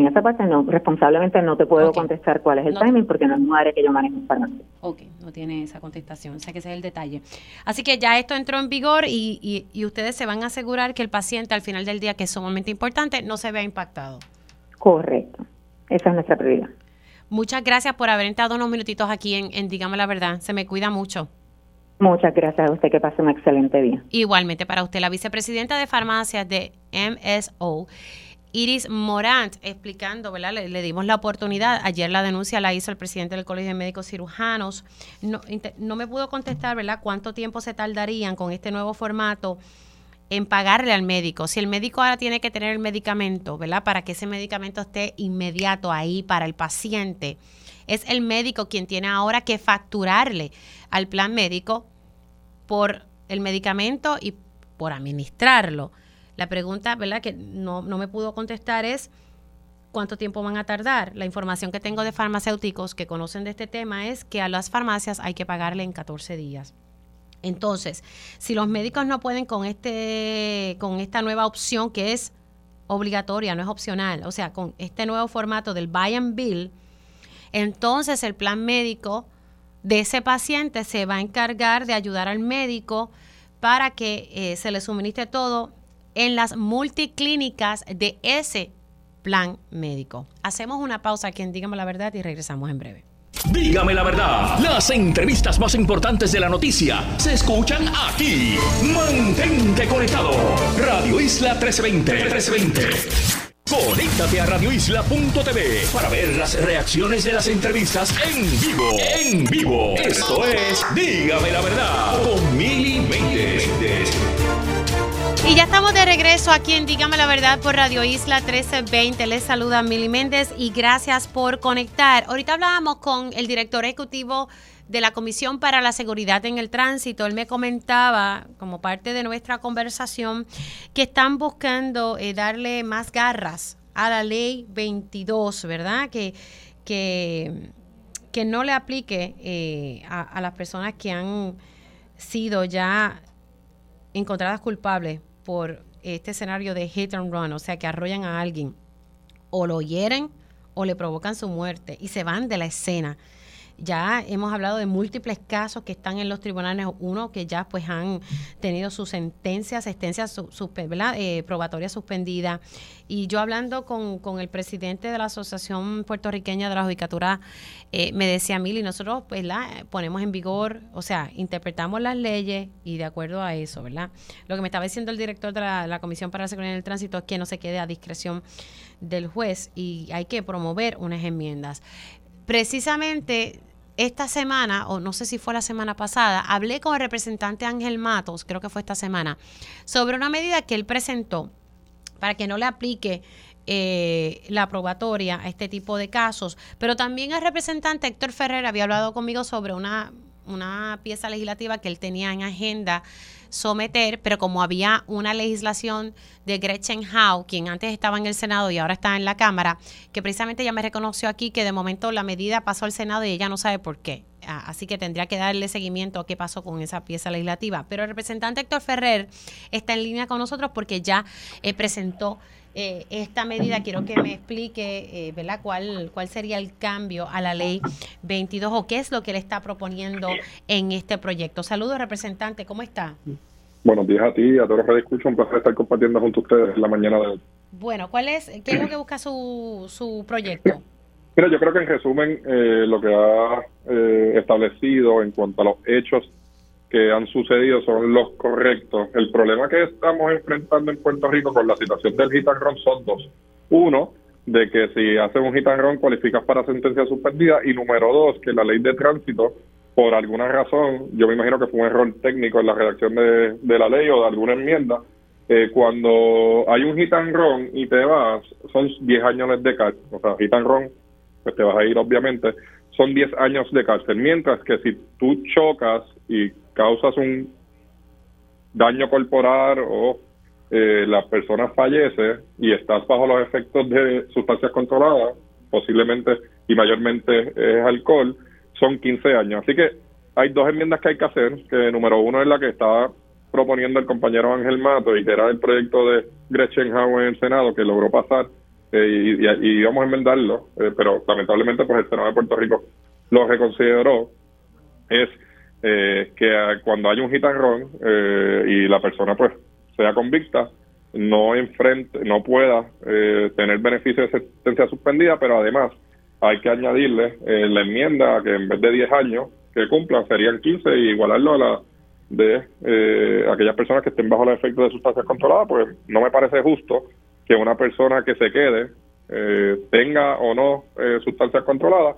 S6: en esa parte no, responsablemente no te puedo contestar cuál es el timing porque no es un área que yo manejo en farmacia.
S1: Ok, no tiene esa contestación, o sea que ese es el detalle. Así que ya esto entró en vigor y, y, ustedes se van a asegurar que el paciente al final del día, que es sumamente importante, no se vea impactado.
S6: Correcto, esa es nuestra prioridad.
S1: Muchas gracias por haber entrado unos minutitos aquí en, en Dígame la Verdad, se me cuida mucho.
S6: Muchas gracias a usted, que pase un excelente día.
S1: Igualmente para usted, la vicepresidenta de farmacias de MSO. Iris Morant explicando, ¿verdad? Le, dimos la oportunidad. Ayer la denuncia la hizo el presidente del Colegio de Médicos Cirujanos. No, no me pudo contestar, ¿verdad? ¿Cuánto tiempo se tardarían con este nuevo formato? en pagarle al médico. Si el médico ahora tiene que tener el medicamento, ¿verdad? Para que ese medicamento esté inmediato ahí para el paciente, es el médico quien tiene ahora que facturarle al plan médico por el medicamento y por administrarlo. La pregunta, ¿verdad?, que no, no me pudo contestar es cuánto tiempo van a tardar. La información que tengo de farmacéuticos que conocen de este tema es que a las farmacias hay que pagarle en 14 días. Entonces, si los médicos no pueden con este con esta nueva opción que es obligatoria, no es opcional, o sea, con este nuevo formato del buy and bill, entonces el plan médico de ese paciente se va a encargar de ayudar al médico para que eh, se le suministre todo en las multiclínicas de ese plan médico. Hacemos una pausa aquí en Dígame la Verdad y regresamos en breve.
S5: Dígame la verdad, las entrevistas más importantes de la noticia se escuchan aquí. Mantente conectado. Radio Isla 1320. 1320. Conéctate a radioisla.tv para ver las reacciones de las entrevistas en vivo. En vivo. Esto es Dígame la verdad con Mili
S1: ya estamos de regreso aquí en Dígame la Verdad por Radio Isla 1320. Les saluda Mili Méndez y gracias por conectar. Ahorita hablábamos con el director ejecutivo de la Comisión para la Seguridad en el Tránsito. Él me comentaba, como parte de nuestra conversación, que están buscando eh, darle más garras a la ley 22, ¿verdad? Que, que, que no le aplique eh, a las personas que han sido ya encontradas culpables por este escenario de hit and run, o sea, que arrollan a alguien, o lo hieren o le provocan su muerte y se van de la escena. Ya hemos hablado de múltiples casos que están en los tribunales, uno que ya pues han tenido su sentencia, sentencia su, eh, probatoria suspendida. Y yo hablando con, con, el presidente de la Asociación Puertorriqueña de la Judicatura, eh, me decía, Mili, nosotros pues, ponemos en vigor, o sea, interpretamos las leyes y de acuerdo a eso, ¿verdad? Lo que me estaba diciendo el director de la, la Comisión para la Seguridad en el Tránsito es que no se quede a discreción del juez y hay que promover unas enmiendas. Precisamente esta semana, o no sé si fue la semana pasada, hablé con el representante Ángel Matos, creo que fue esta semana, sobre una medida que él presentó para que no le aplique eh, la probatoria a este tipo de casos. Pero también el representante Héctor Ferrer había hablado conmigo sobre una, una pieza legislativa que él tenía en agenda someter, pero como había una legislación de Gretchen Howe, quien antes estaba en el Senado y ahora está en la Cámara, que precisamente ya me reconoció aquí que de momento la medida pasó al Senado y ella no sabe por qué. Ah, así que tendría que darle seguimiento a qué pasó con esa pieza legislativa. Pero el representante Héctor Ferrer está en línea con nosotros porque ya eh, presentó eh, esta medida, quiero que me explique, eh, ¿verdad?, cuál, cuál sería el cambio a la ley 22 o qué es lo que le está proponiendo en este proyecto. Saludos, representante, ¿cómo está?
S7: Buenos días a ti a todos los que escuchan. Un placer estar compartiendo junto a ustedes en la mañana de hoy.
S1: Bueno, ¿cuál es, ¿qué es lo que busca su, su proyecto?
S7: Mira, yo creo que en resumen eh, lo que ha eh, establecido en cuanto a los hechos que han sucedido son los correctos. El problema que estamos enfrentando en Puerto Rico con la situación del hit son dos. Uno, de que si haces un hit cualificas para sentencia suspendida y número dos, que la ley de tránsito, por alguna razón, yo me imagino que fue un error técnico en la redacción de, la ley o de alguna enmienda, eh, cuando hay un hit y te vas, son 10 años de cárcel. O sea, hit pues te vas a ir obviamente, son 10 años de cárcel. Mientras que si tú chocas y causas un daño corporal o eh, la persona fallece y estás bajo los efectos de sustancias controladas, posiblemente y mayormente es alcohol, son 15 años. Así que hay dos enmiendas que hay que hacer, que número uno es la que estaba proponiendo el compañero Ángel Mato y que era el proyecto de Gretchen Howe en el Senado que logró pasar eh, y, y, íbamos a enmendarlo, eh, pero lamentablemente pues el Senado de Puerto Rico lo reconsideró, es eh, que cuando hay un hit eh, y la persona pues sea convicta, no enfrente, no pueda eh, tener beneficio de sentencia suspendida, pero además hay que añadirle la enmienda que en vez de 10 años que cumplan serían 15 y igualarlo a la de aquellas personas que estén bajo el efecto de sustancias controladas, pues no me parece justo que una persona que se quede tenga o no sustancias controladas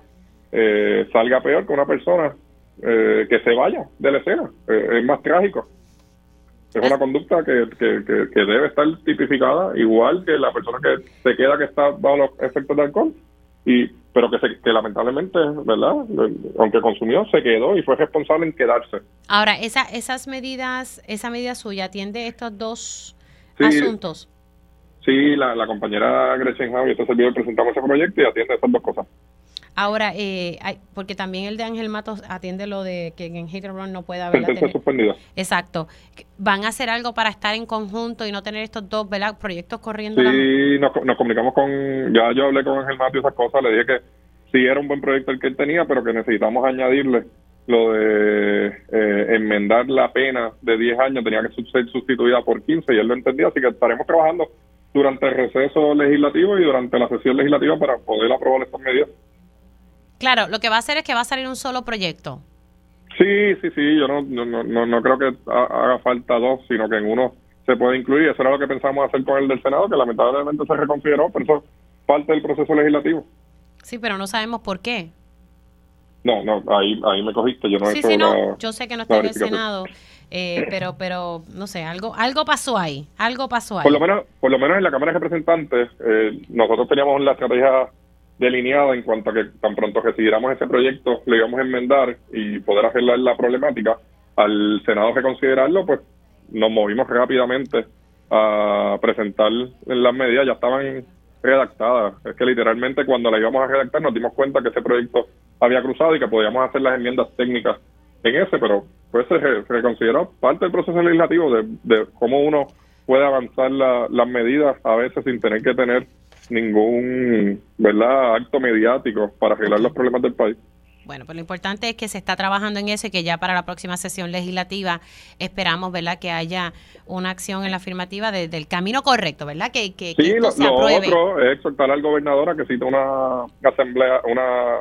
S7: salga peor que una persona eh, que se vaya de la escena. Eh, es más trágico. Es una conducta que, que, debe estar tipificada igual que la persona que se queda que está bajo los efectos de alcohol y pero que, se, que lamentablemente, ¿verdad? Aunque consumió, se quedó y fue responsable en quedarse.
S1: Ahora, esa, esas medidas, esa medida suya atiende estos dos asuntos.
S7: Sí, la, la compañera Gretchen Howe y este servidor presentamos ese proyecto y atiende estas dos cosas.
S1: Ahora, eh, porque también el de Ángel Matos atiende lo de que en Hit Run no puede haber...
S7: suspendida.
S1: Exacto. ¿Van a hacer algo para estar en conjunto y no tener estos dos proyectos corriendo?
S7: Sí, nos, comunicamos con... Ya yo hablé con Ángel Matos y esas cosas, le dije que sí era un buen proyecto el que él tenía, pero que necesitamos añadirle lo de eh, enmendar la pena de 10 años, tenía que ser sustituida por 15 y él lo entendía, así que estaremos trabajando durante el receso legislativo y durante la sesión legislativa para poder aprobar estas medidas.
S1: Claro, lo que va a hacer es que va a salir un solo proyecto.
S7: Sí, sí, sí, yo no, no, no, no creo que haga falta dos, sino que en uno se puede incluir. Eso era lo que pensamos hacer con el del Senado, que lamentablemente se reconsideró, pero eso parte del proceso legislativo.
S1: Sí, pero no sabemos por qué.
S7: No, no, ahí, ahí me cogiste, yo no he
S1: Sí,
S7: hecho
S1: sí, no, yo sé que no está en el. Senado, eh, pero, pero, no sé, algo, algo pasó ahí, algo pasó ahí.
S7: Por lo menos, por lo menos en la Cámara de Representantes, eh, nosotros teníamos la estrategia delineada en cuanto a que tan pronto recibiéramos ese proyecto, lo íbamos a enmendar y poder arreglar la problemática. Al Senado reconsiderarlo, pues nos movimos rápidamente a presentar las medidas, ya estaban redactadas. Es que literalmente cuando la íbamos a redactar nos dimos cuenta que ese proyecto había cruzado y que podíamos hacer las enmiendas técnicas en ese, pero pues se re- se reconsideró parte del proceso legislativo de, de cómo uno puede avanzar la- las medidas a veces sin tener que tener ningún verdad acto mediático para arreglar los problemas del país.
S1: Bueno, pues lo importante es que se está trabajando en eso y que ya para la próxima sesión legislativa esperamos, ¿verdad?, que haya una acción en la afirmativa de- del camino correcto, ¿verdad? Que, que, que
S7: Sí,
S1: esto
S7: lo,
S1: se
S7: lo
S1: apruebe.
S7: otro es exhortar al gobernador a que cite una asamblea, una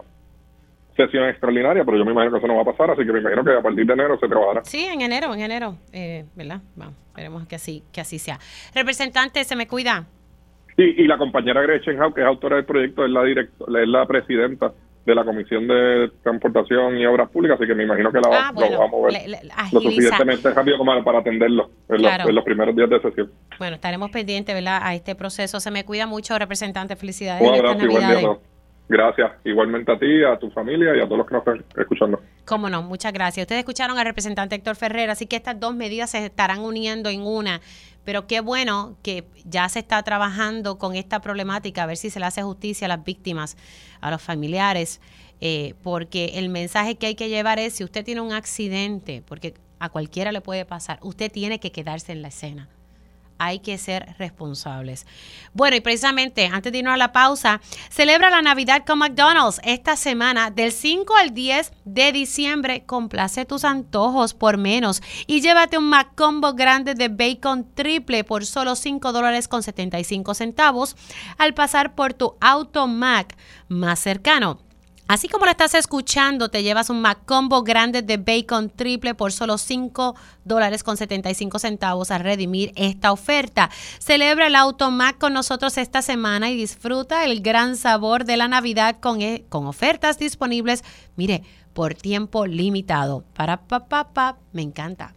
S7: sesión extraordinaria, pero yo me imagino que eso no va a pasar, así que me imagino que a partir de enero se trabajará.
S1: Sí, en enero, en enero, eh, ¿verdad? Vamos, esperemos que así, que así sea. Representante, se me cuida.
S7: Y, y la compañera Gretchen Hau, que es autora del proyecto, es la directo, es la presidenta de la Comisión de Transportación y Obras Públicas, así que me imagino que la va-
S1: Ah, bueno,
S7: lo vamos a ver
S1: le- le-
S7: lo suficientemente rápido como para atenderlo en,
S1: Claro.
S7: los, en los primeros días de sesión.
S1: Bueno, estaremos pendientes, ¿verdad?, a este proceso. Se me cuida mucho, representante. Felicidades
S7: Un abrazo y buen día a todos. Gracias. Igualmente a ti, a tu familia y a todos los que nos están escuchando.
S1: Cómo no, muchas gracias. Ustedes escucharon al representante Héctor Ferrer, así que estas dos medidas se estarán uniendo en una. Pero qué bueno que ya se está trabajando con esta problemática, a ver si se le hace justicia a las víctimas, a los familiares, eh, porque el mensaje que hay que llevar es, si usted tiene un accidente, porque a cualquiera le puede pasar, usted tiene que quedarse en la escena hay que ser responsables. Bueno, y precisamente antes de irnos a la pausa, celebra la Navidad con McDonald's esta semana del 5 al 10 de diciembre. Complace tus antojos por menos y llévate un McCombo grande de bacon triple por solo 5 dólares con 75 centavos al pasar por tu auto Mac más cercano. Así como lo estás escuchando, te llevas un McCombo grande de bacon triple por solo 5 dólares con 75 centavos a redimir esta oferta. Celebra el Automac con nosotros esta semana y disfruta el gran sabor de la Navidad con, e- con ofertas disponibles, mire, por tiempo limitado. Para pa, pa, pa, me encanta.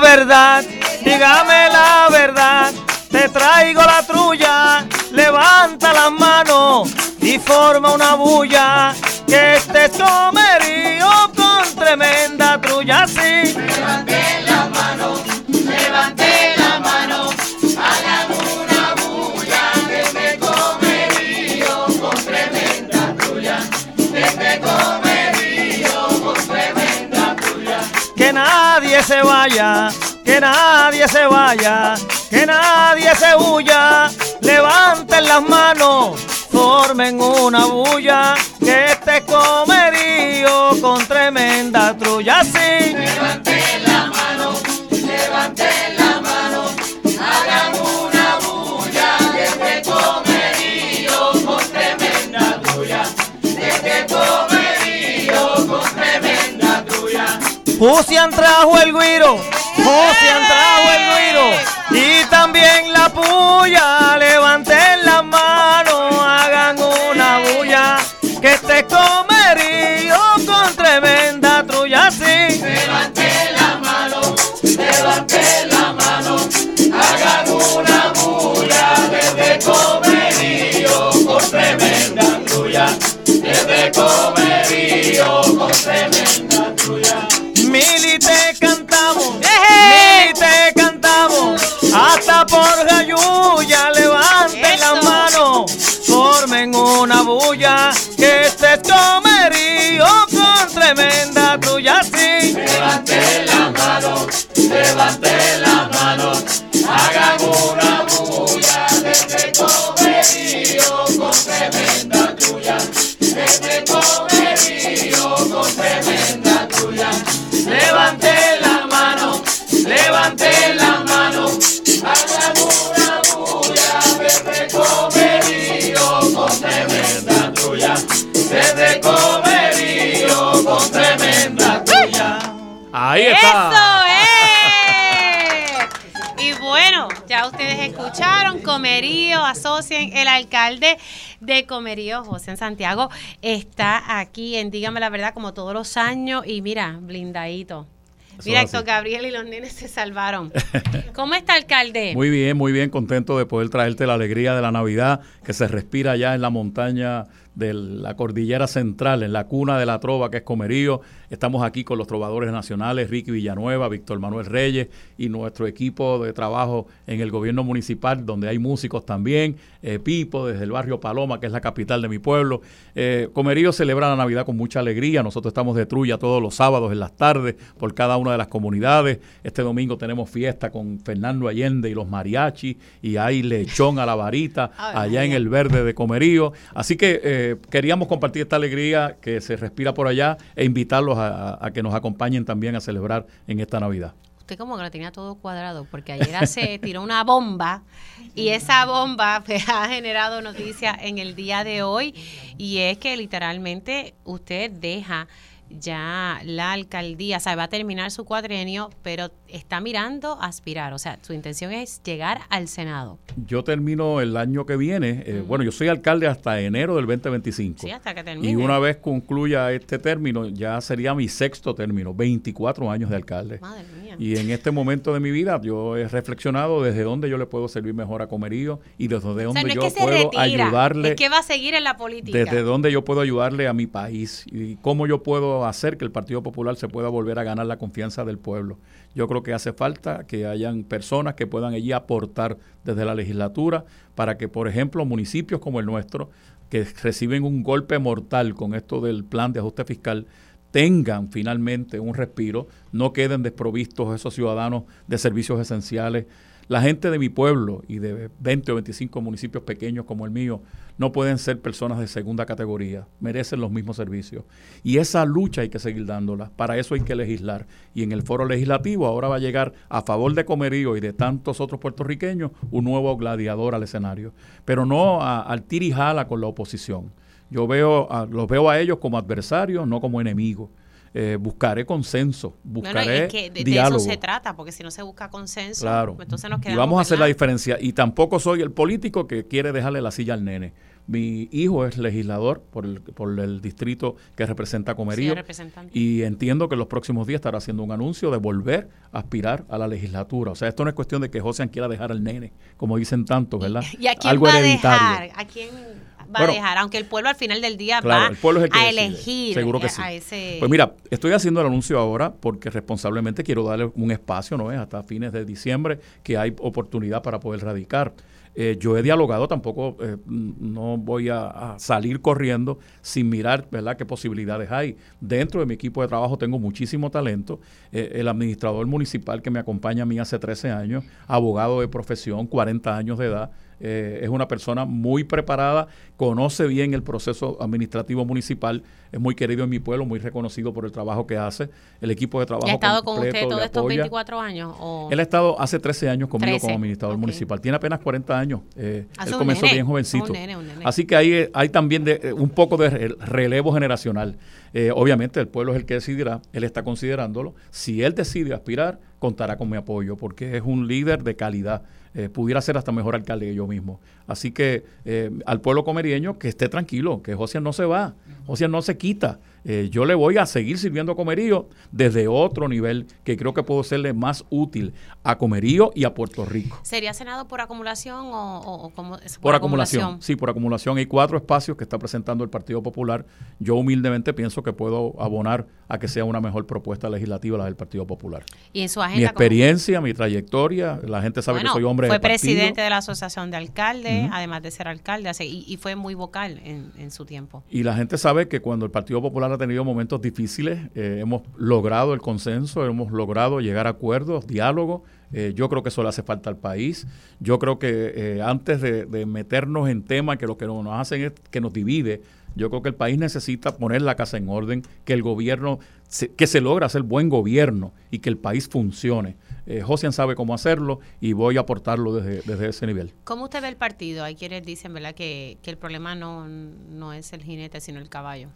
S8: verdad, dígame la verdad. Te traigo la trulla, levanta las manos y forma una bulla. Que este comerío con tremenda trulla, sí. Nadie se vaya, que nadie se vaya, que nadie se huya. Levanten las manos, formen una bulla. Que este comerío con tremenda trulla, sí. Pusian trajo el guiro, Pusian trajo el guiro y también la puya. Levanten la mano, hagan una bulla. Que este comerío con tremenda trulla, sí. Levanten la mano, levanten la mano, hagan una bulla. Desde comerío con tremenda trulla, desde comerío con. Mili te cantamos, ¡Eh, eh! Mili te cantamos, hasta por Gayuya levanten las manos, formen una bulla, que este comerío con tremenda tuya sí. Levanten las manos, levanten las manos, hagan una bulla, que este comerío con tremenda tuya, que este comerío con tremenda
S9: Ahí está.
S1: ¡Eso es! Y bueno, ya ustedes escucharon, Comerío, asocien, el alcalde de Comerío, José Santiago, está aquí en Dígame la Verdad como todos los años y mira, blindadito. Mira. Héctor Gabriel y los nenes se salvaron. ¿Cómo está, alcalde?
S9: Muy bien, muy bien, contento de poder traerte la alegría de la Navidad que se respira allá en la montaña de la cordillera central, en la cuna de la trova que es Comerío. Estamos aquí con los trovadores nacionales, Ricky Villanueva, Víctor Manuel Reyes y nuestro equipo de trabajo en el gobierno municipal, donde hay músicos también, eh, Pipo desde el barrio Paloma, que es la capital de mi pueblo. Eh, Comerío celebra la Navidad con mucha alegría. Nosotros estamos de trulla todos los sábados en las tardes por cada una de las comunidades. Este domingo tenemos fiesta con Fernando Allende y los mariachi y hay lechón a la varita allá en el verde de Comerío. Así que eh, queríamos compartir esta alegría que se respira por allá e invitarlos a, que nos acompañen también a celebrar en esta Navidad.
S1: Usted como que lo tenía todo cuadrado, porque ayer se tiró una bomba y esa bomba pues, ha generado noticias en el día de hoy y es que literalmente usted deja ya la alcaldía, o sea, va a terminar su cuadrenio, pero está mirando aspirar, o sea, su intención es llegar al Senado.
S9: Yo termino el año que viene, eh, bueno, yo soy alcalde hasta enero del 2025.
S1: Sí, hasta que termine.
S9: Y una vez concluya este término, ya sería mi sexto término, 24 años de alcalde.
S1: Madre mía.
S9: Y en este momento de mi vida yo he reflexionado desde dónde yo le puedo servir mejor a Comerío y desde
S1: o
S9: dónde
S1: sea, no es
S9: yo
S1: que
S9: puedo
S1: retira,
S9: ayudarle
S1: es que va a seguir en la política.
S9: desde dónde yo puedo ayudarle a mi país y cómo yo puedo hacer que el Partido Popular se pueda volver a ganar la confianza del pueblo. Yo creo que hace falta que hayan personas que puedan allí aportar desde la legislatura para que, por ejemplo, municipios como el nuestro, que reciben un golpe mortal con esto del plan de ajuste fiscal, tengan finalmente un respiro, no queden desprovistos esos ciudadanos de servicios esenciales. La gente de mi pueblo y de 20 o 25 municipios pequeños como el mío no pueden ser personas de segunda categoría, merecen los mismos servicios. Y esa lucha hay que seguir dándola, para eso hay que legislar. Y en el foro legislativo ahora va a llegar a favor de Comerío y de tantos otros puertorriqueños un nuevo gladiador al escenario, pero no a- al tirijala con la oposición. Yo veo a- los veo a ellos como adversarios, no como enemigos. Eh, buscaré consenso, buscaré
S1: es que de, eso se trata, porque si no se busca consenso,
S9: Claro.
S1: entonces nos
S9: y
S1: quedamos
S9: vamos a hacer la diferencia. Y tampoco soy el político que quiere dejarle la silla al nene. Mi hijo es legislador por el, por el distrito que representa Comerío.
S1: Sí,
S9: y entiendo que en los próximos días estará haciendo un anuncio de volver a aspirar a la legislatura. O sea, esto no es cuestión de que José quiera dejar al nene, como dicen tantos, ¿verdad?
S1: ¿Y a quién
S9: Algo
S1: va a
S9: hereditario.
S1: dejar? ¿A quién va
S9: Bueno,
S1: a dejar? Aunque el pueblo al final del día
S9: Claro,
S1: va
S9: el pueblo es el que
S1: a
S9: decide.
S1: elegir
S9: Seguro que
S1: a-
S9: sí.
S1: a ese...
S9: Pues mira, estoy haciendo el anuncio ahora porque responsablemente quiero darle un espacio, ¿no es? Hasta fines de diciembre que hay oportunidad para poder radicar. Eh, yo he dialogado, tampoco eh, no voy a, a salir corriendo sin mirar, ¿verdad?, qué posibilidades hay. Dentro de mi equipo de trabajo tengo muchísimo talento. Eh, el administrador municipal que me acompaña a mí hace 13 años, abogado de profesión, 40 años de edad, eh, es una persona muy preparada, conoce bien el proceso administrativo municipal, es muy querido en mi pueblo, muy reconocido por el trabajo que hace. El equipo de trabajo
S1: ¿Y ha estado con usted todos estos
S9: apoya.
S1: 24 años? O...
S9: Él ha estado hace 13 años conmigo
S1: 13,
S9: como administrador municipal. Tiene apenas 40 años. Eh,
S1: Ah,
S9: él comenzó
S1: nene,
S9: bien jovencito.
S1: un nene, un nene.
S9: Así que hay, eh, hay también de, eh, un poco de re- relevo generacional. Eh, obviamente el pueblo es el que decidirá. Él está considerándolo. Si él decide aspirar, contará con mi apoyo porque es un líder de calidad. Eh, pudiera ser hasta mejor alcalde que yo mismo. Así que eh, al pueblo comerieño que esté tranquilo, que José no se va, José no se quita. Eh, yo le voy a seguir sirviendo a Comerío desde otro nivel que creo que puedo serle más útil a Comerío y a Puerto Rico.
S1: ¿Sería Senado por acumulación o, o- o como-
S9: Por acumulación. sí, por acumulación. Hay cuatro espacios que está presentando el Partido Popular. Yo humildemente pienso que puedo abonar a que sea una mejor propuesta legislativa la del Partido Popular.
S1: Y en su agenda.
S9: Mi experiencia, mi trayectoria, la gente sabe que soy hombre
S1: fue
S9: de
S1: presidente de la Asociación de Alcaldes, además de ser alcalde, y, fue muy vocal en, su tiempo.
S9: Y la gente sabe que cuando el Partido Popular tenido momentos difíciles, eh, hemos logrado el consenso, hemos logrado llegar a acuerdos, diálogos. Eh, yo creo que eso le hace falta al país. Yo creo que eh, antes de, meternos en temas que lo que nos hacen es que nos divide, yo creo que el país necesita poner la casa en orden, que el gobierno, que se logra hacer buen gobierno y que el país funcione. Eh, Josian sabe cómo hacerlo y voy a aportarlo desde, desde, ese nivel.
S1: ¿Cómo usted ve el partido? Hay quienes dicen, ¿verdad?, que, que el problema no, no es el jinete, sino el caballo.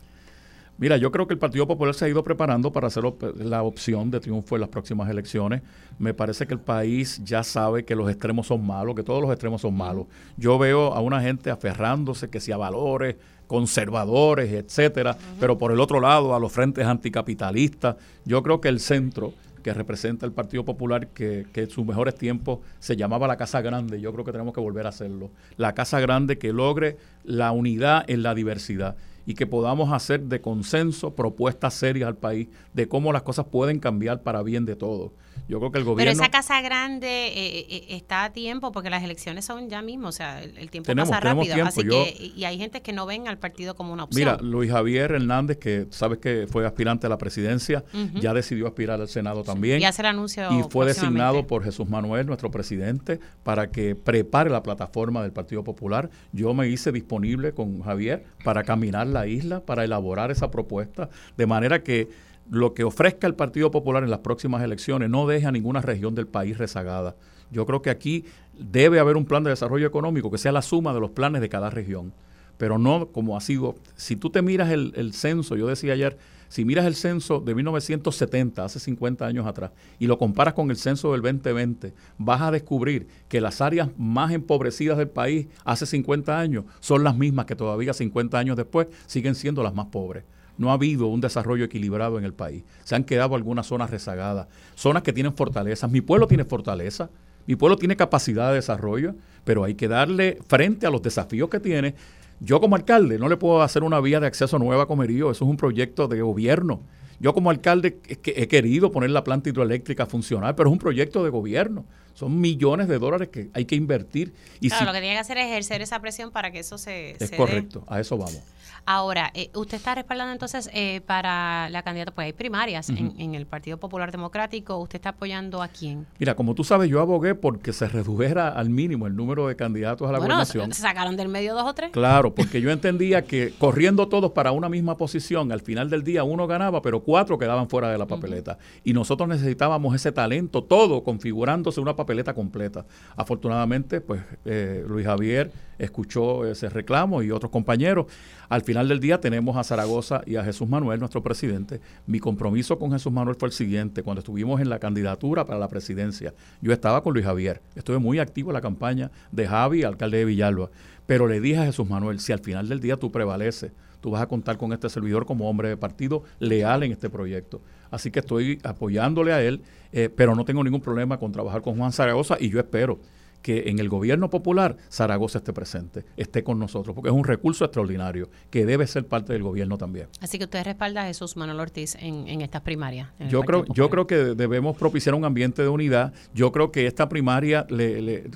S9: Mira, yo creo que el Partido Popular se ha ido preparando para hacer la opción de triunfo en las próximas elecciones. Me parece que el país ya sabe que los extremos son malos, que todos los extremos son malos. Yo veo a una gente aferrándose que si a valores conservadores, etcétera, pero por el otro lado a los frentes anticapitalistas. Yo creo que el centro que representa el Partido Popular, que, que, en sus mejores tiempos se llamaba la Casa Grande. Yo creo que tenemos que volver a hacerlo. La Casa Grande que logre la unidad en la diversidad y que podamos hacer de consenso propuestas serias al país de cómo las cosas pueden cambiar para bien de todos. Yo creo que el gobierno...
S1: Pero esa casa grande eh, eh, está a tiempo porque las elecciones son ya mismo, o sea, el, tiempo pasa rápido. Así que, y hay gente que no ven al partido como una opción.
S9: Mira, Luis Javier Hernández, que sabes que fue aspirante a la presidencia, ya decidió aspirar al Senado también.
S1: Y hacer anuncio.
S9: Y fue designado por Jesús Manuel, nuestro presidente, para que prepare la plataforma del Partido Popular. Yo me hice disponible con Javier para caminar la isla, para elaborar esa propuesta, de manera que lo que ofrezca el Partido Popular en las próximas elecciones no deje a ninguna región del país rezagada. Yo creo que aquí debe haber un plan de desarrollo económico que sea la suma de los planes de cada región, pero no como ha sido. Si tú te miras el, censo, yo decía ayer, si miras el censo de 1970, hace 50 años atrás, y lo comparas con el censo del 2020, vas a descubrir que las áreas más empobrecidas del país hace 50 años son las mismas que todavía 50 años después siguen siendo las más pobres no ha habido un desarrollo equilibrado en el país. Se han quedado algunas zonas rezagadas, zonas que tienen fortalezas. Mi pueblo tiene fortaleza, mi pueblo tiene capacidad de desarrollo, pero hay que darle frente a los desafíos que tiene. Yo como alcalde no le puedo hacer una vía de acceso nueva a Comerío, eso es un proyecto de gobierno. Yo como alcalde he querido poner la planta hidroeléctrica a funcionar, pero es un proyecto de gobierno. Son millones de dólares que hay que invertir.
S1: Y claro, lo que tiene que hacer es ejercer esa presión para que eso se...
S9: Es correcto, a eso vamos.
S1: Ahora, eh, usted está respaldando entonces eh, para la candidata, pues hay primarias en, el Partido Popular Democrático, ¿usted está apoyando a quién?
S9: Mira, como tú sabes, yo abogué porque se redujera al mínimo el número de candidatos a la bueno, gobernación.
S1: ¿Se sacaron del medio dos o tres?
S9: Claro, porque yo entendía que corriendo todos para una misma posición, al final del día uno ganaba, pero cuatro quedaban fuera de la papeleta. Y nosotros necesitábamos ese talento, todo configurándose una papeleta completa. Afortunadamente, pues eh, Luis Javier escuchó ese reclamo y otros compañeros. Al final del día tenemos a Zaragoza y a Jesús Manuel, nuestro presidente. Mi compromiso con Jesús Manuel fue el siguiente. Cuando estuvimos en la candidatura para la presidencia, yo estaba con Luis Javier. Estuve muy activo en la campaña de Javi, alcalde de Villalba. Pero le dije a Jesús Manuel, si al final del día tú prevaleces, tú vas a contar con este servidor como hombre de partido leal en este proyecto. Así que estoy apoyándole a él, eh, pero no tengo ningún problema con trabajar con Juan Zaragoza y yo espero que en el gobierno popular Zaragoza esté presente, esté con nosotros, porque es un recurso extraordinario que debe ser parte del gobierno también.
S1: Así que usted respalda a Jesús Manuel Ortiz en, estas primarias.
S9: yo creo, yo creo que debemos propiciar un ambiente de unidad. Yo creo que esta primaria le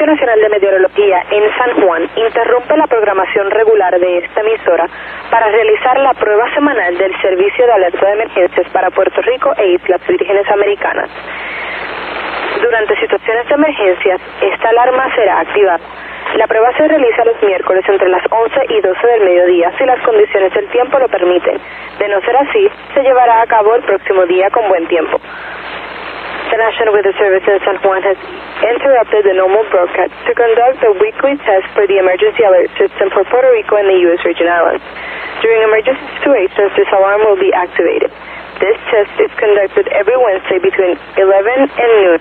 S10: Servicio Nacional de Meteorología en San Juan interrumpe la programación regular de esta emisora para realizar la prueba semanal del Servicio de Alerta de Emergencias para Puerto Rico e Islas Vírgenes Americanas. Durante situaciones de emergencias, esta alarma será activada. La prueba se realiza los miércoles entre las 11 y 12 del mediodía si las condiciones del tiempo lo permiten. De no ser así, se llevará a cabo el próximo día con buen tiempo. The National Weather Service in San Juan has interrupted the normal broadcast to conduct a weekly test for the emergency alert system for Puerto Rico and the U.S. Virgin Islands. During emergency situations, this alarm will be activated. This test is conducted every Wednesday between 11 and noon.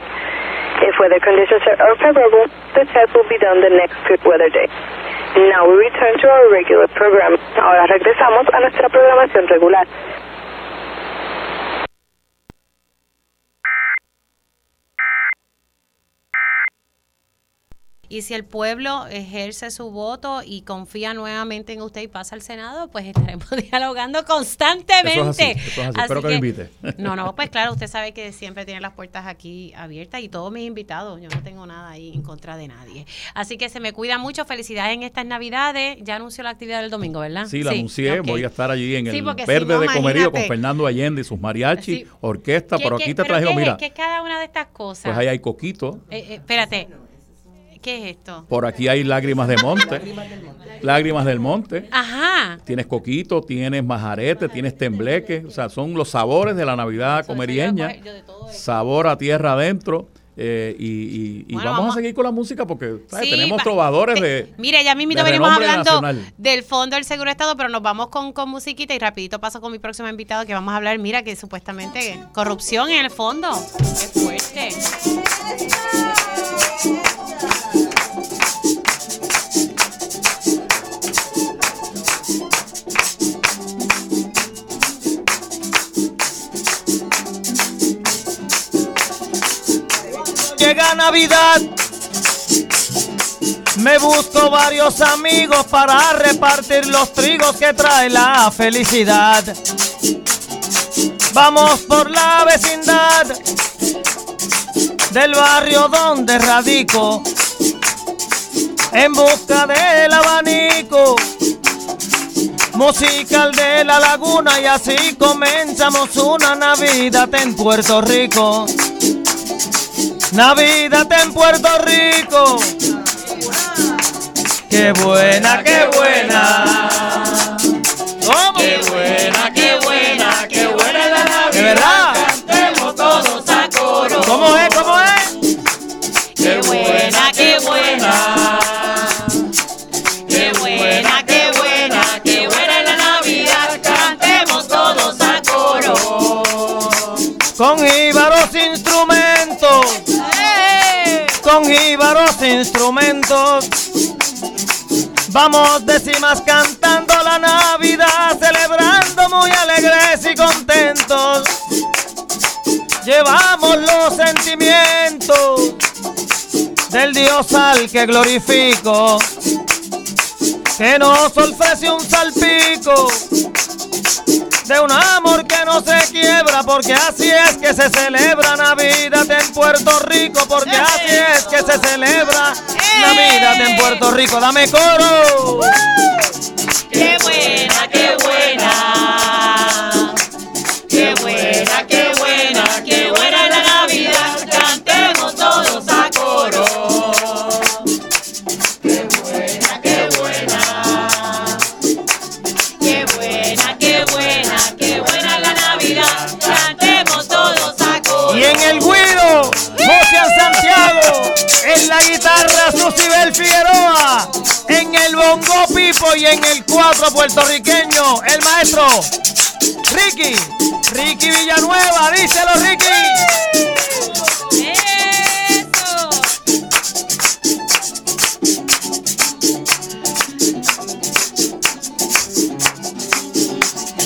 S10: If weather conditions are unfavorable, the test will be done the next good weather day. Now we return to our regular program. Ahora regresamos a nuestra programación regular.
S1: Y si el pueblo ejerce su voto y confía nuevamente en usted y pasa al Senado, pues estaremos dialogando constantemente.
S9: Eso es así, eso es así. Espero que me invite.
S1: No, no, pues claro, usted sabe que siempre tiene las puertas aquí abiertas y todos mis invitados, yo no tengo nada ahí en contra de nadie. Así que se me cuida mucho, felicidades en estas Navidades. Ya anunció la actividad del domingo, ¿verdad?
S9: Sí, la anuncié, voy a estar allí en
S1: Sí,
S9: el
S1: si
S9: Verde
S1: no,
S9: de Comerío con. Fernando Allende y sus mariachi,
S1: Sí.
S9: orquesta,
S1: ¿Qué-
S9: pero aquí te traje, mira,
S1: qué es cada una de estas cosas?
S9: pues ahí hay coquito,
S1: Eh, eh, espérate, ¿qué es esto?
S9: por aquí hay lágrimas de monte, lágrimas del monte.
S1: Ajá.
S9: Tienes coquito, tienes majarete, tienes tembleque, o sea, son los sabores de la Navidad comerieña, sabor a tierra adentro, eh, y, y- y
S1: Bueno,
S9: vamos,
S1: vamos-
S9: a seguir con la música porque ¿sabes?
S1: Sí,
S9: tenemos trovadores de...
S1: Mire, ya mismito venimos hablando
S9: nacional.
S1: del Fondo del Seguro de Estado, pero nos vamos con, con musiquita y rapidito paso con mi próximo invitado que vamos a hablar, mira, que supuestamente corrupción en el fondo. Qué fuerte.
S8: Llega Navidad, me busco varios amigos para repartir los trigos que trae la felicidad. Vamos por la vecindad del barrio donde radico, en busca del abanico musical de la laguna y así comenzamos una Navidad en Puerto Rico. Navidad en Puerto Rico. Qué buena, qué buena. Instrumentos. Vamos décimas cantando la Navidad, celebrando muy alegres y contentos. Llevamos los sentimientos del Dios al que glorifico, que nos ofrece un salpico de un amor que no se quiebra, porque así es que se celebra Navidad en Puerto Rico, porque que se celebra Navidad en Puerto Rico. Dame coro.
S11: Qué buena, qué buena.
S8: Pipo y en el cuatro puertorriqueño, el maestro Ricky. Ricky Villanueva, díselo Ricky.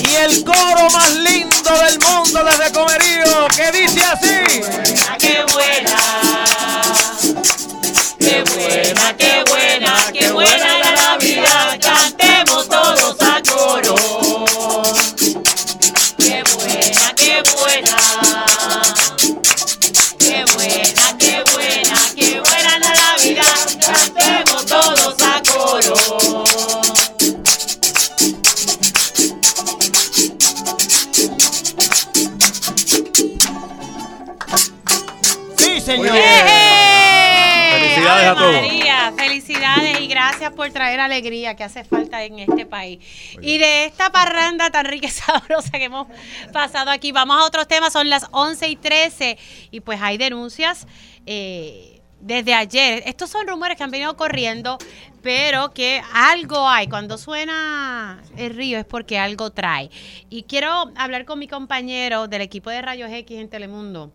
S8: Y el coro más lindo del mundo desde Comerío, que dice así.
S11: Qué buena.
S8: Señor.
S9: Felicidades a todos.
S1: María, felicidades y gracias por traer alegría que hace falta en este país. Y de esta parranda tan rica y sabrosa que hemos pasado aquí, vamos a otros temas, son las 11 y 13 y pues hay denuncias eh, desde ayer. Estos son rumores que han venido corriendo, pero que algo hay. Cuando suena el río es porque algo trae. Y quiero hablar con mi compañero del equipo de Rayos X en Telemundo.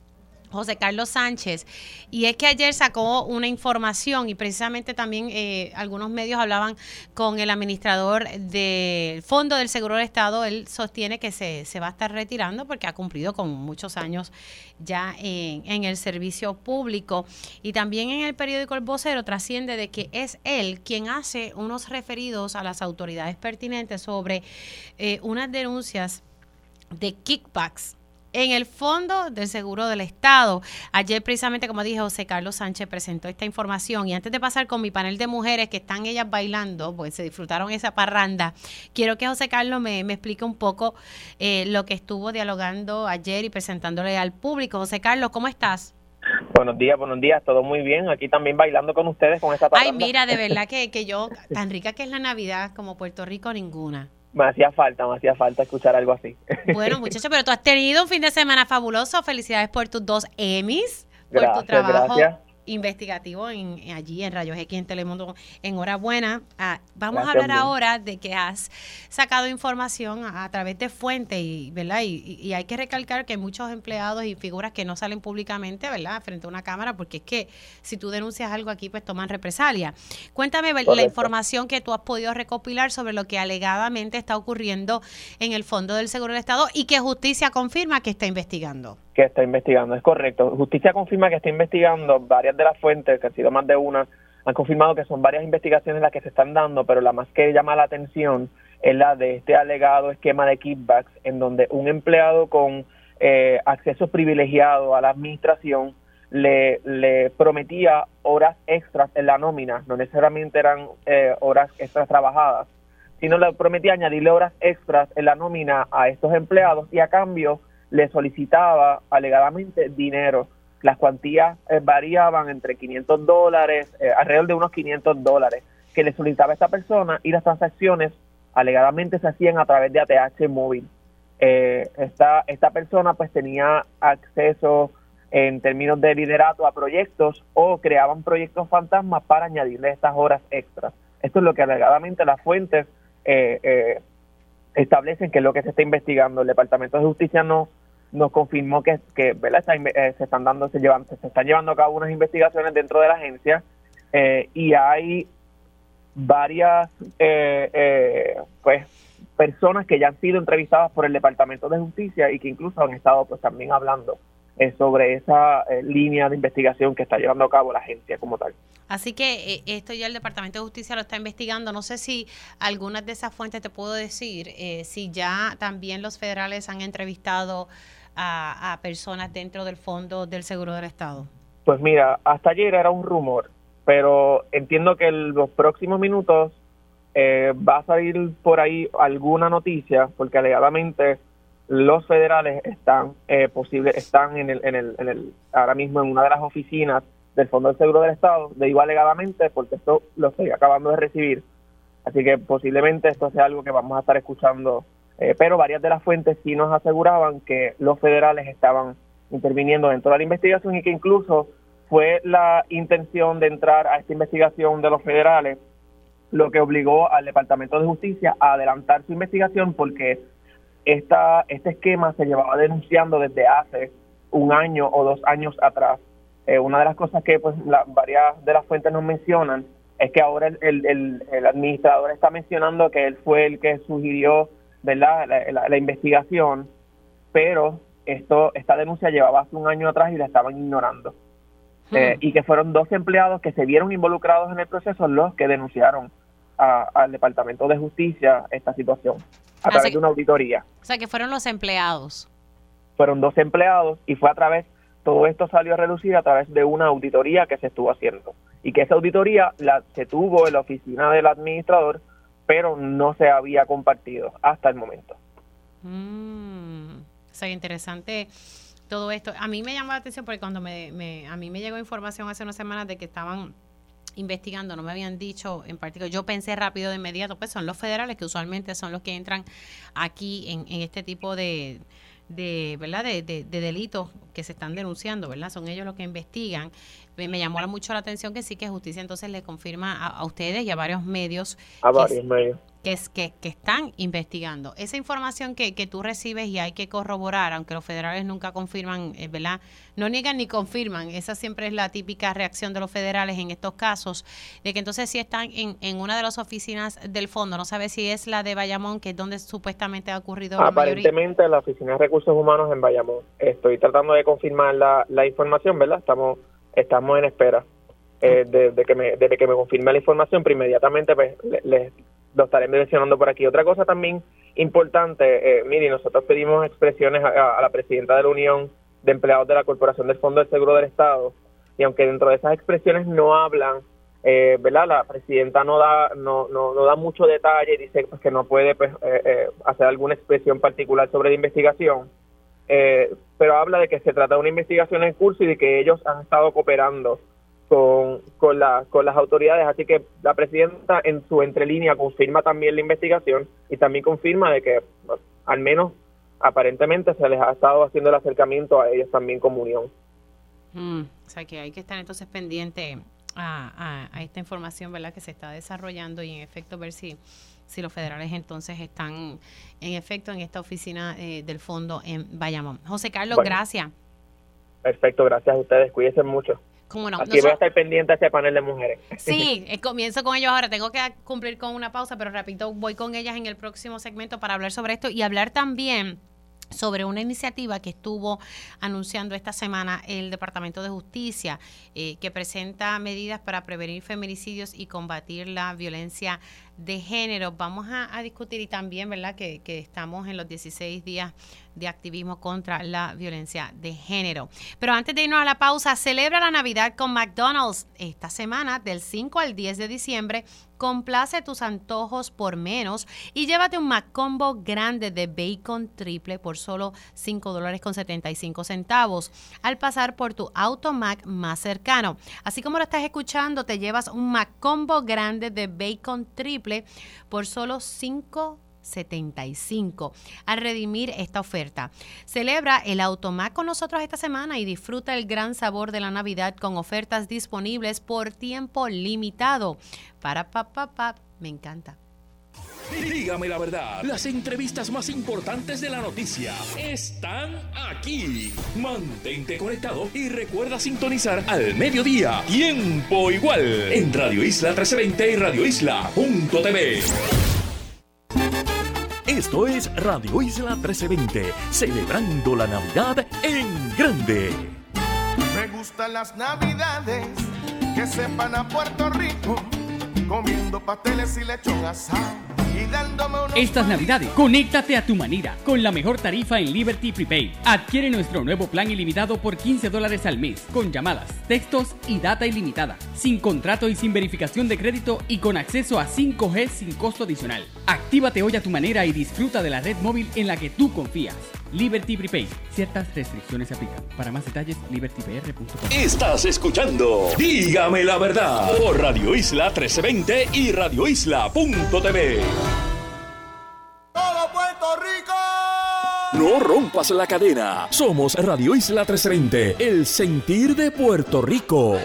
S1: José Carlos Sánchez. Y es que ayer sacó una información y precisamente también eh, algunos medios hablaban con el administrador del Fondo del Seguro del Estado. Él sostiene que se, se va a estar retirando porque ha cumplido con muchos años ya en, en, el servicio público. Y también en el periódico El Vocero trasciende de que es él quien hace unos referidos a las autoridades pertinentes sobre eh, unas denuncias de kickbacks en el Fondo del Seguro del Estado. Ayer precisamente, como dije, José Carlos Sánchez presentó esta información y antes de pasar con mi panel de mujeres que están ellas bailando, pues se disfrutaron esa parranda, quiero que José Carlos me, explique un poco eh, lo que estuvo dialogando ayer y presentándole al público. José Carlos, ¿cómo estás?
S12: Buenos días, buenos días, todo muy bien. Aquí también bailando con ustedes con esta parranda.
S1: Ay, mira, de verdad que, que yo, tan rica que es la Navidad como Puerto Rico, ninguna.
S12: Me hacía falta, me hacía falta escuchar algo así.
S1: Bueno, muchachos, pero tú has tenido un fin de semana fabuloso. Felicidades por tus dos Emmys, por tu trabajo. Gracias investigativo en, allí en Rayos X en Telemundo. Enhorabuena. Ah, vamos a hablar ahora de que has sacado información a, través de fuentes, y, ¿verdad? Y, hay que recalcar que hay muchos empleados y figuras que no salen públicamente, ¿verdad? Frente a una cámara, porque es que si tú denuncias algo aquí, pues toman represalia. Cuéntame la información que tú has podido recopilar sobre lo que alegadamente está ocurriendo en el Fondo del Seguro del Estado y que Justicia confirma que está investigando
S12: que está investigando. Es correcto. Justicia confirma que está investigando. Varias de las fuentes, que han sido más de una, han confirmado que son varias investigaciones las que se están dando, pero la más que llama la atención es la de este alegado esquema de kickbacks, en donde un empleado con eh, acceso privilegiado a la administración le, prometía horas extras en la nómina, no necesariamente eran eh, horas extras trabajadas, sino le prometía añadirle horas extras en la nómina a estos empleados y a cambio le solicitaba alegadamente dinero. Las cuantías eh, variaban entre 500 dólares, eh, alrededor de unos 500 dólares, que le solicitaba esta persona y las transacciones alegadamente se hacían a través de ATH móvil. Eh, esta, esta persona pues tenía acceso en términos de liderato a proyectos o creaban proyectos fantasmas para añadirle estas horas extras. Esto es lo que alegadamente las fuentes establecen que es lo que se está investigando. El Departamento de Justicia no nos confirmó que, que. Eh, se están dando, se, llevan, se están llevando a cabo unas investigaciones dentro de la agencia eh, y hay varias eh, pues personas que ya han sido entrevistadas por el Departamento de Justicia y que incluso han estado pues también hablando sobre esa línea de investigación que está llevando a cabo la agencia como tal.
S1: Así que esto ya el Departamento de Justicia lo está investigando. No sé si algunas de esas fuentes te puedo decir, si ya también los federales han entrevistado a, personas dentro del Fondo del Seguro del Estado?
S12: Pues mira, hasta ayer era un rumor, pero entiendo que en los próximos minutos eh, va a salir por ahí alguna noticia, porque alegadamente los federales están eh, posible, están en el, en el, en el, ahora mismo en una de las oficinas del Fondo del Seguro del Estado, de igual alegadamente, porque esto lo estoy acabando de recibir. Así que posiblemente esto sea algo que vamos a estar escuchando eh, pero varias de las fuentes sí nos aseguraban que los federales estaban interviniendo dentro de la investigación y que incluso fue la intención de entrar a esta investigación de los federales lo que obligó al Departamento de Justicia a adelantar su investigación porque esta, este esquema se llevaba denunciando desde hace un año o dos años atrás. Eh, una de las cosas que pues varias de las fuentes nos mencionan es que ahora el, el, el administrador está mencionando que él fue el que sugirió ¿verdad? La, investigación, pero esto esta denuncia llevaba hace un año atrás y la estaban ignorando. Hmm. Eh, y que fueron dos empleados que se vieron involucrados en el proceso los que denunciaron al Departamento de Justicia esta situación a través de una auditoría.
S1: O sea, que fueron los empleados.
S12: Fueron dos empleados y fue a través, todo esto salió a reducir a través de una auditoría que se estuvo haciendo. Y que esa auditoría la, se tuvo en la oficina del administrador pero no se había compartido hasta el momento.
S1: Mm, o sea, interesante todo esto. A mí me llamó la atención porque cuando me, a mí me llegó información hace unas semanas de que estaban investigando, no me habían dicho en particular, yo pensé rápido de inmediato, pues son los federales que usualmente son los que entran aquí en, en este tipo de, de, ¿verdad? De, de, delitos que se están denunciando, ¿verdad? Son ellos los que investigan. Me, llamó mucho la atención que sí que justicia entonces le confirma a, ustedes y a varios medios.
S12: A varios medios.
S1: Que, es, que, que están investigando. Esa información que, que tú recibes y hay que corroborar, aunque los federales nunca confirman, eh, ¿verdad? No niegan ni confirman. Esa siempre es la típica reacción de los federales en estos casos, de que entonces si están en, en una de las oficinas del fondo, no sabe si es la de Bayamón, que es donde supuestamente ha ocurrido la.
S12: Aparentemente la Oficina de Recursos Humanos en Bayamón. Estoy tratando de confirmar la, la información, ¿verdad? Estamos estamos en espera eh, de, de que me, de que me confirme la información, pero inmediatamente pues, le- les lo estaré mencionando por aquí. Otra cosa también importante, eh, Miri, nosotros pedimos expresiones a, a la presidenta de la Unión de Empleados de la Corporación del Fondo del Seguro del Estado, y aunque dentro de esas expresiones no hablan, eh, ¿verdad? La presidenta no da no, no, no da mucho detalle, dice pues, que no puede pues, eh, eh, hacer alguna expresión particular sobre la investigación, eh, pero habla de que se trata de una investigación en curso y de que ellos han estado cooperando con, con, la, con las autoridades. Así que la presidenta en su entrelínea confirma también la investigación y también confirma de que bueno, al menos aparentemente se les ha estado haciendo el acercamiento a ellos también como unión.
S1: Mm, o sea que hay que estar entonces pendiente a, a- a esta información, ¿verdad? Que se está desarrollando y en efecto ver si, si los federales entonces están en efecto en esta oficina eh, del fondo en Bayamón. José Carlos,
S12: Bueno.
S1: gracias.
S12: Perfecto, gracias a ustedes, cuídense mucho.
S1: Cómo no.
S12: Aquí voy a estar pendiente a ese panel de mujeres.
S1: Sí, eh, comienzo con ellos ahora. Tengo que cumplir con una pausa, pero repito, voy con ellas en el próximo segmento para hablar sobre esto y hablar también sobre una iniciativa que estuvo anunciando esta semana el Departamento de Justicia, eh, que presenta medidas para prevenir feminicidios y combatir la violencia de género. Vamos a, discutir y también, ¿verdad?, que, que estamos en los 16 días de activismo contra la violencia de género. Pero antes de irnos a la pausa, celebra la Navidad con McDonald's esta semana del 5 al 10 de diciembre. Complace tus antojos por menos y llévate un McCombo grande de bacon triple por solo 5 dólares con 75 centavos al pasar por tu Automac más cercano. Así como lo estás escuchando, te llevas un McCombo grande de bacon triple por solo 5 75 al redimir esta oferta. Celebra el Automac con nosotros esta semana y disfruta el gran sabor de la Navidad con ofertas disponibles por tiempo limitado. Para pa pa pa, me encanta.
S5: Dígame la verdad, las entrevistas más importantes de la noticia están aquí. Mantente conectado y recuerda sintonizar al mediodía, tiempo igual, en Radio Isla 1320 y Radio Isla.tv. Esto es Radio Isla 1320, celebrando la Navidad en grande.
S13: Me gustan las navidades que sepan a Puerto Rico, comiendo pasteles y lechón asado y dándome unos
S14: Estas navidades, conéctate a tu manera con la mejor tarifa en Liberty Prepaid. Adquiere nuestro nuevo plan ilimitado por 15 dólares al mes, con llamadas, textos y data ilimitada, sin contrato y sin verificación de crédito y con acceso a 5G sin costo adicional. Actívate hoy a tu manera y disfruta de la red móvil en la que tú confías. Liberty Prepaid. Ciertas restricciones se aplican. Para más detalles, libertypr.com.
S5: Estás escuchando Dígame la verdad por Radio Isla 1320 y Radio Isla.tv.
S13: ¡Todo Puerto Rico!
S5: No rompas la cadena. Somos Radio Isla 1320, el sentir de Puerto Rico.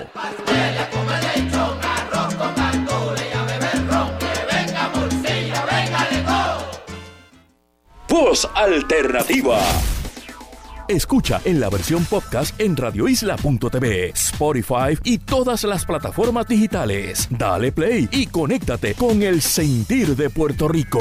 S5: Voz Alternativa. Escucha en la versión podcast en radioisla.tv, Spotify y todas las plataformas digitales. Dale play y conéctate con el sentir de Puerto Rico.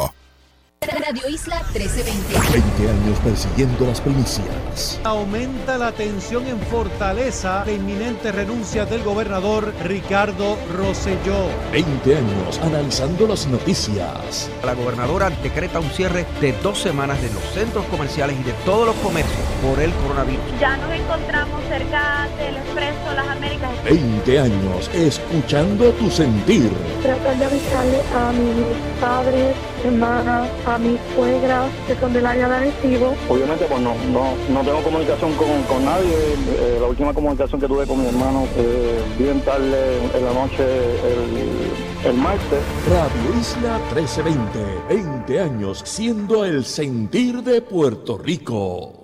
S15: Radio Isla 1320.
S16: 20 años persiguiendo las primicias.
S17: Aumenta la tensión en Fortaleza de inminente renuncia del gobernador Ricardo Rosselló.
S16: 20 años analizando las noticias.
S18: La gobernadora decreta un cierre de dos semanas de los centros comerciales y de todos los comercios por el coronavirus.
S19: Ya nos encontramos cerca del Expreso Las Américas.
S16: 20 años escuchando tu sentir.
S19: Tratar de avisarle a mis padres, hermanas, a mis suegras que son del área de Arecibo.
S2: Obviamente, pues no, no, no tengo comunicación con, con nadie. Eh, la última comunicación que tuve con mi hermano, eh, bien tarde en la noche, el, el martes.
S16: Radio Isla 1320. 20 años siendo el sentir de Puerto Rico.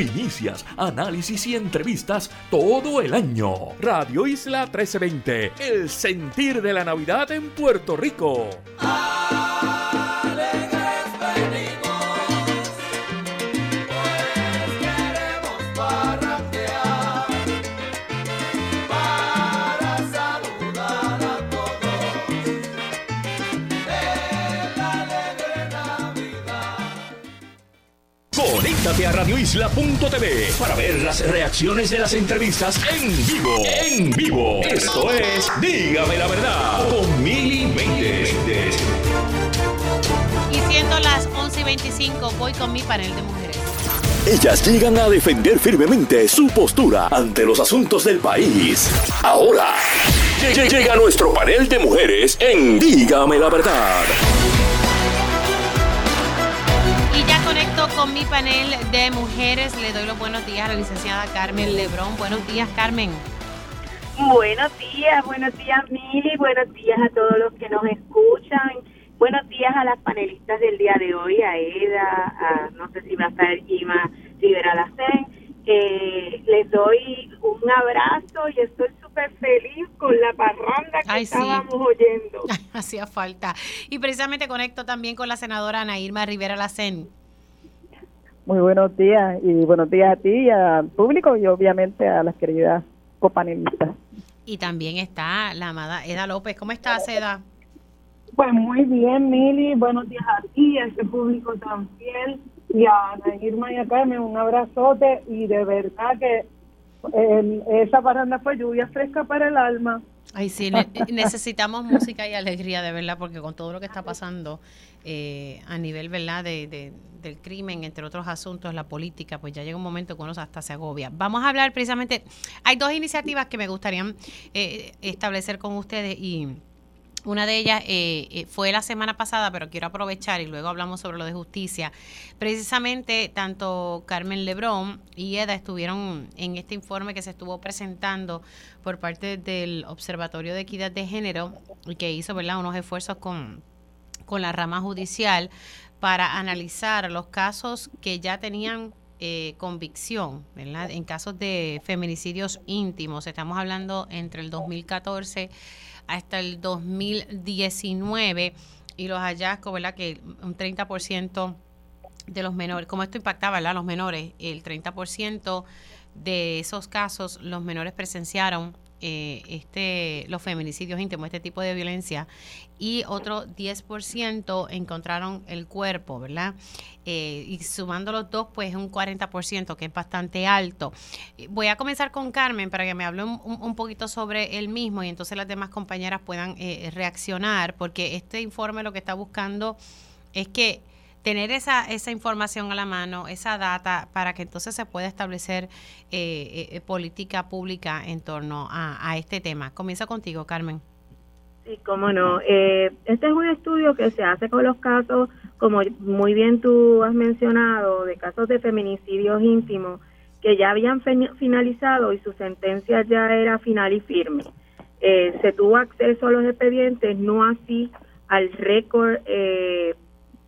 S5: Primicias, análisis y entrevistas todo el año. Radio Isla 1320, el sentir de la Navidad en Puerto Rico. Conéctate a radioisla.tv para ver las reacciones de las entrevistas en vivo. En vivo. Esto es Dígame la verdad con Mili Méndez.
S1: Y siendo las 11 y 25, voy con mi panel de mujeres.
S5: Ellas llegan a defender firmemente su postura ante los asuntos del país. Ahora, lle- llega nuestro panel de mujeres en Dígame la verdad.
S1: Con mi panel de mujeres. Le doy los buenos días a la licenciada Carmen Lebrón. Buenos días, Carmen.
S19: Buenos días, buenos días Mili, buenos días a todos los que nos escuchan, buenos días a las panelistas del día de hoy, a Eda, a no sé si va a estar Ima Rivera Lacén. Eh, les doy un abrazo y estoy súper feliz con la parranda que
S1: Ay, sí.
S19: estábamos oyendo.
S1: Hacía falta. Y precisamente conecto también con la senadora Ana Irma Rivera Lacén.
S20: Muy buenos días y buenos días a ti y al público y obviamente a las queridas copanelistas.
S1: Y también está la amada Eda López. ¿Cómo estás, Eda?
S19: Pues muy bien, Mili, buenos días a ti, a ese público tan fiel y a Ana Irma y a Carmen, un abrazote y de verdad que eh, esa parranda fue lluvia fresca para el alma.
S1: Ay, sí, ne- necesitamos música y alegría, de verdad, porque con todo lo que está pasando eh, a nivel, ¿verdad?, de, de- del crimen, entre otros asuntos, la política, pues ya llega un momento que uno hasta se agobia. Vamos a hablar precisamente, hay dos iniciativas que me gustaría eh, establecer con ustedes y una de ellas eh, eh, fue la semana pasada, pero quiero aprovechar y luego hablamos sobre lo de justicia. Precisamente tanto Carmen Lebrón y Eda estuvieron en este informe que se estuvo presentando por parte del Observatorio de Equidad de Género y que hizo ¿verdad? unos esfuerzos con, con la rama judicial para analizar los casos que ya tenían eh, convicción, ¿verdad? En casos de feminicidios íntimos, estamos hablando entre el 2014 hasta el 2019 y los hallazgos, ¿verdad? Que un 30% de los menores, como esto impactaba, ¿verdad? Los menores, el 30% de esos casos, los menores presenciaron eh, este, los feminicidios íntimos, este tipo de violencia, y otro 10% encontraron el cuerpo, ¿verdad? Eh, y sumando los dos, pues un 40%, que es bastante alto. Eh, Voy a comenzar con Carmen para que me hable un, un- poquito sobre el mismo y entonces las demás compañeras puedan eh, reaccionar, porque este informe lo que está buscando es que tener esa, esa información a la mano, esa data, para que entonces se pueda establecer eh, eh, política pública en torno a, a este tema. Comienza contigo, Carmen.
S19: Sí, cómo no. Eh, este es un estudio que se hace con los casos, como muy bien tú has mencionado, de casos de feminicidios íntimos que ya habían fin- finalizado y su sentencia ya era final y firme. Eh, se tuvo acceso a los expedientes, no así al récord, eh,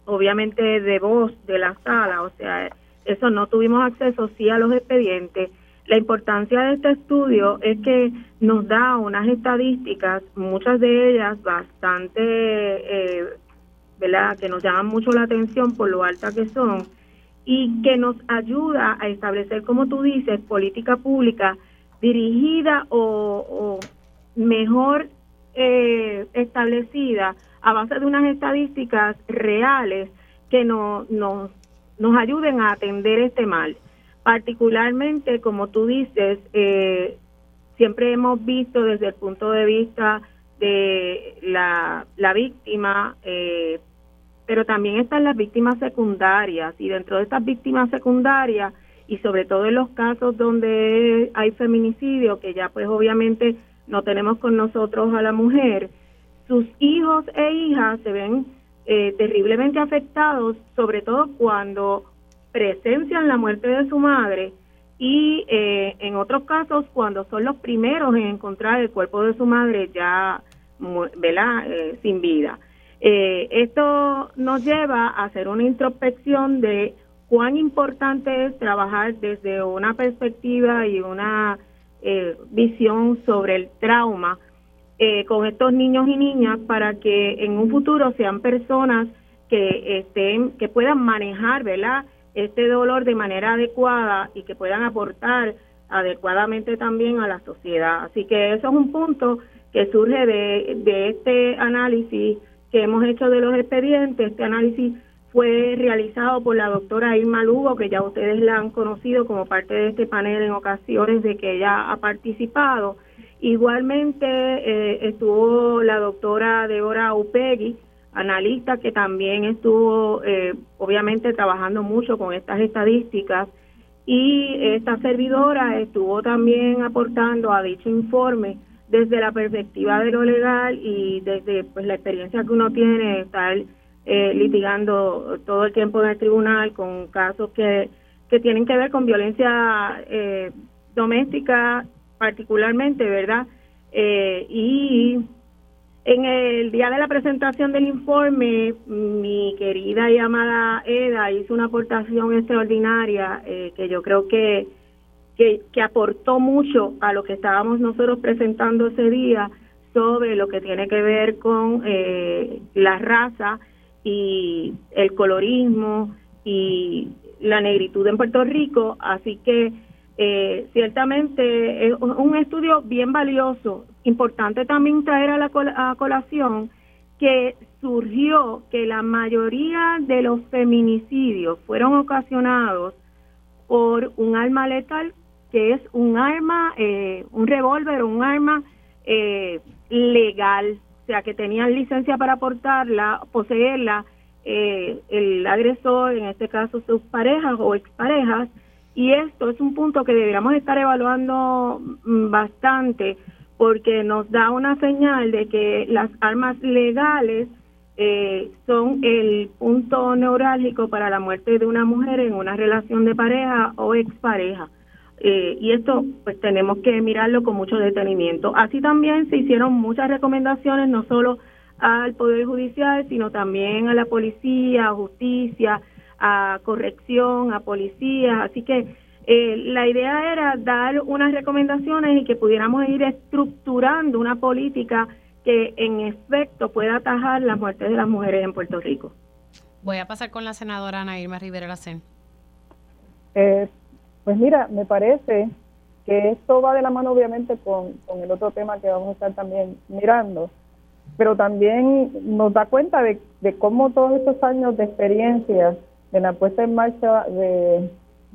S19: obviamente, de voz de la sala, o sea, eso no tuvimos acceso, sí a los expedientes. La importancia de este estudio es que nos da unas estadísticas, muchas de ellas bastante, eh, ¿verdad?, que nos llaman mucho la atención por lo alta que son y que nos ayuda a establecer, como tú dices, política pública dirigida o, o mejor eh, establecidas a base de unas estadísticas reales que no, nos nos ayuden a atender este mal. Particularmente, como tú dices, eh, siempre hemos visto desde el punto de vista de la, la víctima, eh, pero también están las víctimas secundarias y dentro de estas víctimas secundarias y sobre todo en los casos donde hay feminicidio, que ya pues obviamente no tenemos con nosotros a la mujer, sus hijos e hijas se ven eh, terriblemente afectados, sobre todo cuando presencian la muerte de su madre y eh, en otros casos cuando son los primeros en encontrar el cuerpo de su madre ya ¿verdad? Eh, sin vida. Eh, esto nos lleva a hacer una introspección de cuán importante es trabajar desde una perspectiva y una visión sobre el trauma con estos niños y niñas para que en un futuro sean personas que estén que puedan manejar, ¿verdad? este dolor de manera adecuada y que puedan aportar adecuadamente también a la sociedad. Así que eso es un punto que surge de, de este análisis que hemos hecho de los expedientes. Este análisis fue realizado por la doctora Irma Lugo, que ya ustedes la han conocido como parte de este panel en ocasiones de que ella ha participado. Igualmente eh, estuvo la doctora Débora Upegui, analista que también estuvo eh, obviamente trabajando mucho con estas estadísticas y esta servidora estuvo también aportando a dicho informe desde la perspectiva de lo legal y desde pues la experiencia que uno tiene de estar eh, litigando todo el tiempo en el tribunal con casos que, que tienen que ver con violencia eh, doméstica particularmente, ¿verdad? y en el día de la presentación del informe, mi querida y amada Eda hizo una aportación extraordinaria eh, que yo creo que, que, aportó mucho a lo que estábamos nosotros presentando ese día sobre lo que tiene que ver con eh, la raza y el colorismo y la negritud en Puerto Rico. Así que eh, ciertamente es un estudio bien valioso. Importante también traer a la colación que surgió que la mayoría de los feminicidios fueron ocasionados por un arma letal que es un arma, eh, un revólver, un arma eh, legal, o sea que tenían licencia para portarla, poseerla, el agresor, en este caso sus parejas o exparejas, y esto es un punto que deberíamos estar evaluando mm, bastante porque nos da una señal de que las armas legales eh, son el punto neurálgico para la muerte de una mujer en una relación de pareja o expareja. Eh, y esto pues tenemos que mirarlo con mucho detenimiento. Así también se hicieron muchas recomendaciones, no solo al Poder Judicial, sino también a la policía, justicia, a corrección, a policías. Así que eh, la idea era dar unas recomendaciones y que pudiéramos ir estructurando una política que en efecto pueda atajar las muertes de las mujeres en Puerto Rico.
S1: Voy a pasar con la senadora Ana Irma Rivera Lacen.
S21: Eh, pues mira, me parece que esto va de la mano obviamente con, con el otro tema que vamos a estar también mirando, pero también nos da cuenta de, de cómo todos estos años de experiencia de la puesta en marcha de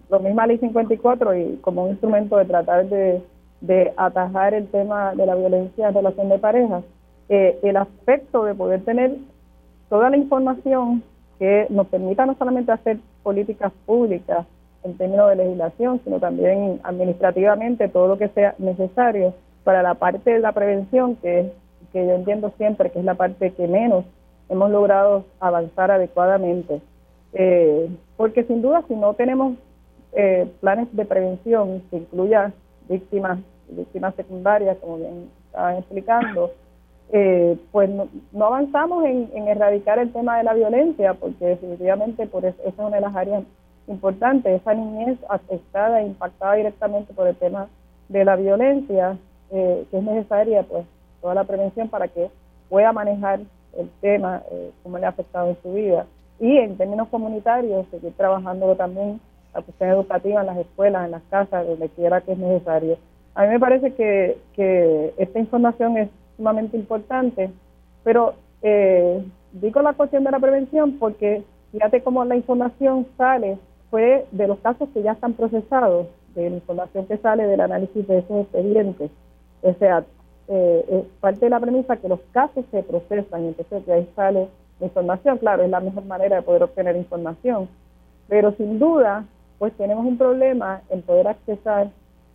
S21: lo misma ley 54 y como un instrumento de tratar de, atajar el tema de la violencia en relación de pareja, eh, el aspecto de poder tener toda la información que nos permita no solamente hacer políticas públicas en términos de legislación, sino también administrativamente todo lo que sea necesario para la parte de la prevención, que, que yo entiendo siempre que es la parte que menos hemos logrado avanzar adecuadamente. Eh, porque sin duda si no tenemos eh, planes de prevención que incluya víctimas, víctimas secundarias, como bien estaban explicando, eh, pues no, avanzamos en, erradicar el tema de la violencia, porque definitivamente por eso, esa es una de las áreas importantes, esa niñez afectada e impactada directamente por el tema de la violencia, que es necesaria pues toda la prevención para que pueda manejar el tema, como le ha afectado en su vida y en términos comunitarios seguir trabajando también la cuestión educativa en las escuelas, en las casas, donde quiera que es necesario. A mí me parece que, que esta información es
S20: sumamente importante. Pero eh, digo la cuestión de la prevención porque fíjate cómo la información sale, fue de los casos que ya están procesados, de la información que sale del análisis de esos expedientes. O sea, eh, es parte de la premisa que los casos se procesan, entonces de ahí sale información. Claro, es la mejor manera de poder obtener información. Pero sin duda, pues tenemos un problema en poder accesar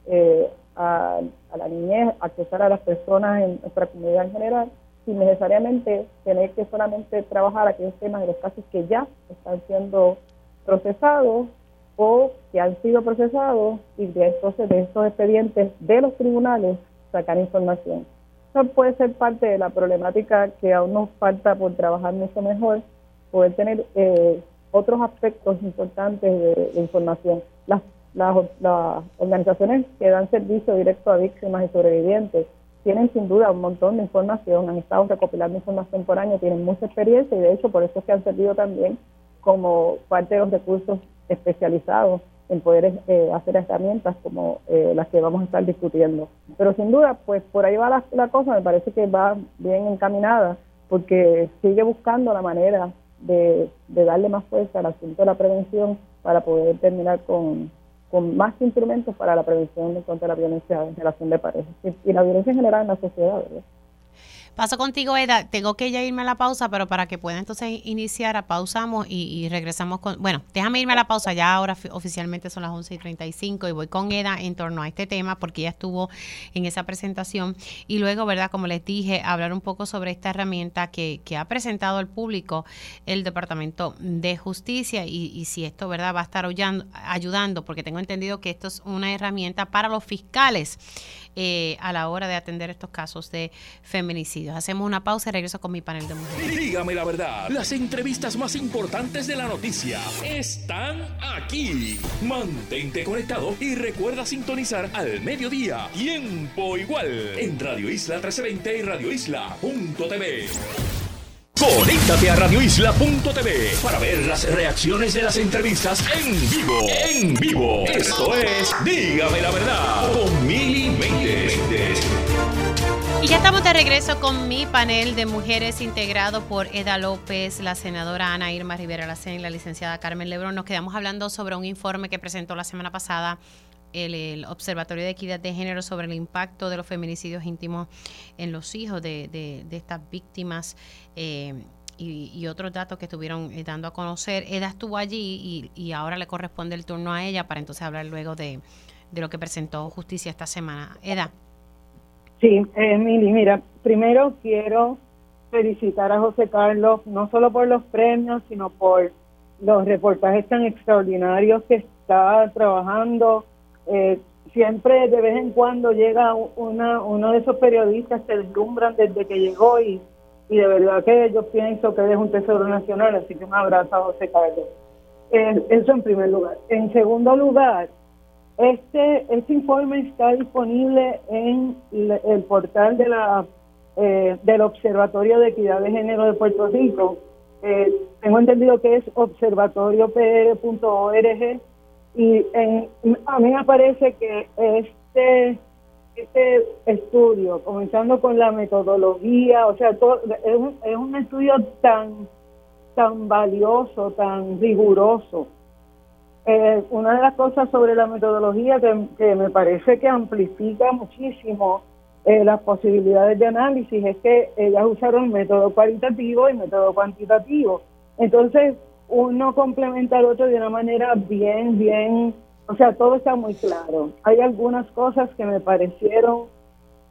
S20: eh, a, a la niñez, accesar a las personas en nuestra comunidad en general, sin necesariamente tener que solamente trabajar aquellos temas de los casos que ya están siendo procesados o que han sido procesados y de entonces de estos expedientes de los tribunales sacar información. Eso puede ser parte de la problemática que aún nos falta por trabajar mucho mejor, poder tener eh, otros aspectos importantes de, información. Las, las, las organizaciones que dan servicio directo a víctimas y sobrevivientes tienen sin duda un montón de información, han estado recopilando información por año, tienen mucha experiencia y de hecho por eso es que han servido también como parte de los recursos especializados en poder eh, hacer herramientas como eh, las que vamos a estar discutiendo. Pero sin duda, pues por ahí va la, cosa, me parece que va bien encaminada porque sigue buscando la manera de, de darle más fuerza al asunto de la prevención para poder terminar con, más instrumentos para la prevención contra la violencia en relación de pareja y, y la violencia en general en la sociedad. ¿verdad?
S1: Paso contigo, Eda. Tengo que ya irme a la pausa, pero para que pueda entonces iniciar, pausamos y, regresamos con... Bueno, déjame irme a la pausa. Ya ahora oficialmente son las 11 y 35 y voy con Eda en torno a este tema porque ella estuvo en esa presentación. Y luego, ¿verdad? Como les dije, hablar un poco sobre esta herramienta que, que ha presentado al público el Departamento de Justicia y, y si esto, ¿verdad? Va a estar ayudando, porque tengo entendido que esto es una herramienta para los fiscales eh, a la hora de atender estos casos de feminicidios. Hacemos una pausa y regreso con mi panel de mujeres.
S5: Dígame la verdad, las entrevistas más importantes de la noticia están aquí. Mantente conectado y recuerda sintonizar al mediodía, tiempo igual, en Radio Isla 1320 y Radio Isla.tv. Conéctate a radioisla.tv para ver las reacciones de las entrevistas en vivo. En vivo. Esto es Dígame la verdad con Mili.
S1: Y ya estamos de regreso con mi panel de mujeres integrado por Eda López, la senadora Ana Irma Rivera Lacen y la licenciada Carmen Lebrón. Nos quedamos hablando sobre un informe que presentó la semana pasada el, Observatorio de Equidad de Género sobre el impacto de los feminicidios íntimos en los hijos de, de, de estas víctimas eh, y, otros datos que estuvieron eh, dando a conocer. Eda estuvo allí y, ahora le corresponde el turno a ella para entonces hablar luego de lo que presentó Justicia esta semana. Eda.
S20: Sí, eh, Mili, mira, primero quiero felicitar a José Carlos, no solo por los premios, sino por los reportajes tan extraordinarios que está trabajando eh, siempre de vez en cuando llega una, uno de esos periodistas que deslumbran desde que llegó y, y de verdad que yo pienso que es un tesoro nacional, así que un abrazo a José Carlos. Eh, eso en primer lugar. En segundo lugar, este, este informe está disponible en el portal de la eh, del Observatorio de Equidad de Género de Puerto Rico. Eh, tengo entendido que es observatoriopr.org y en, a mí me parece que este este estudio, comenzando con la metodología, o sea, todo, es, un, es un estudio tan tan valioso, tan riguroso. Eh, una de las cosas sobre la metodología que, me parece que amplifica muchísimo eh, las posibilidades de análisis es que ellas usaron método cualitativo y método cuantitativo. Entonces, uno complementa al otro de una manera bien, bien, o sea, todo está muy claro. Hay algunas cosas que me parecieron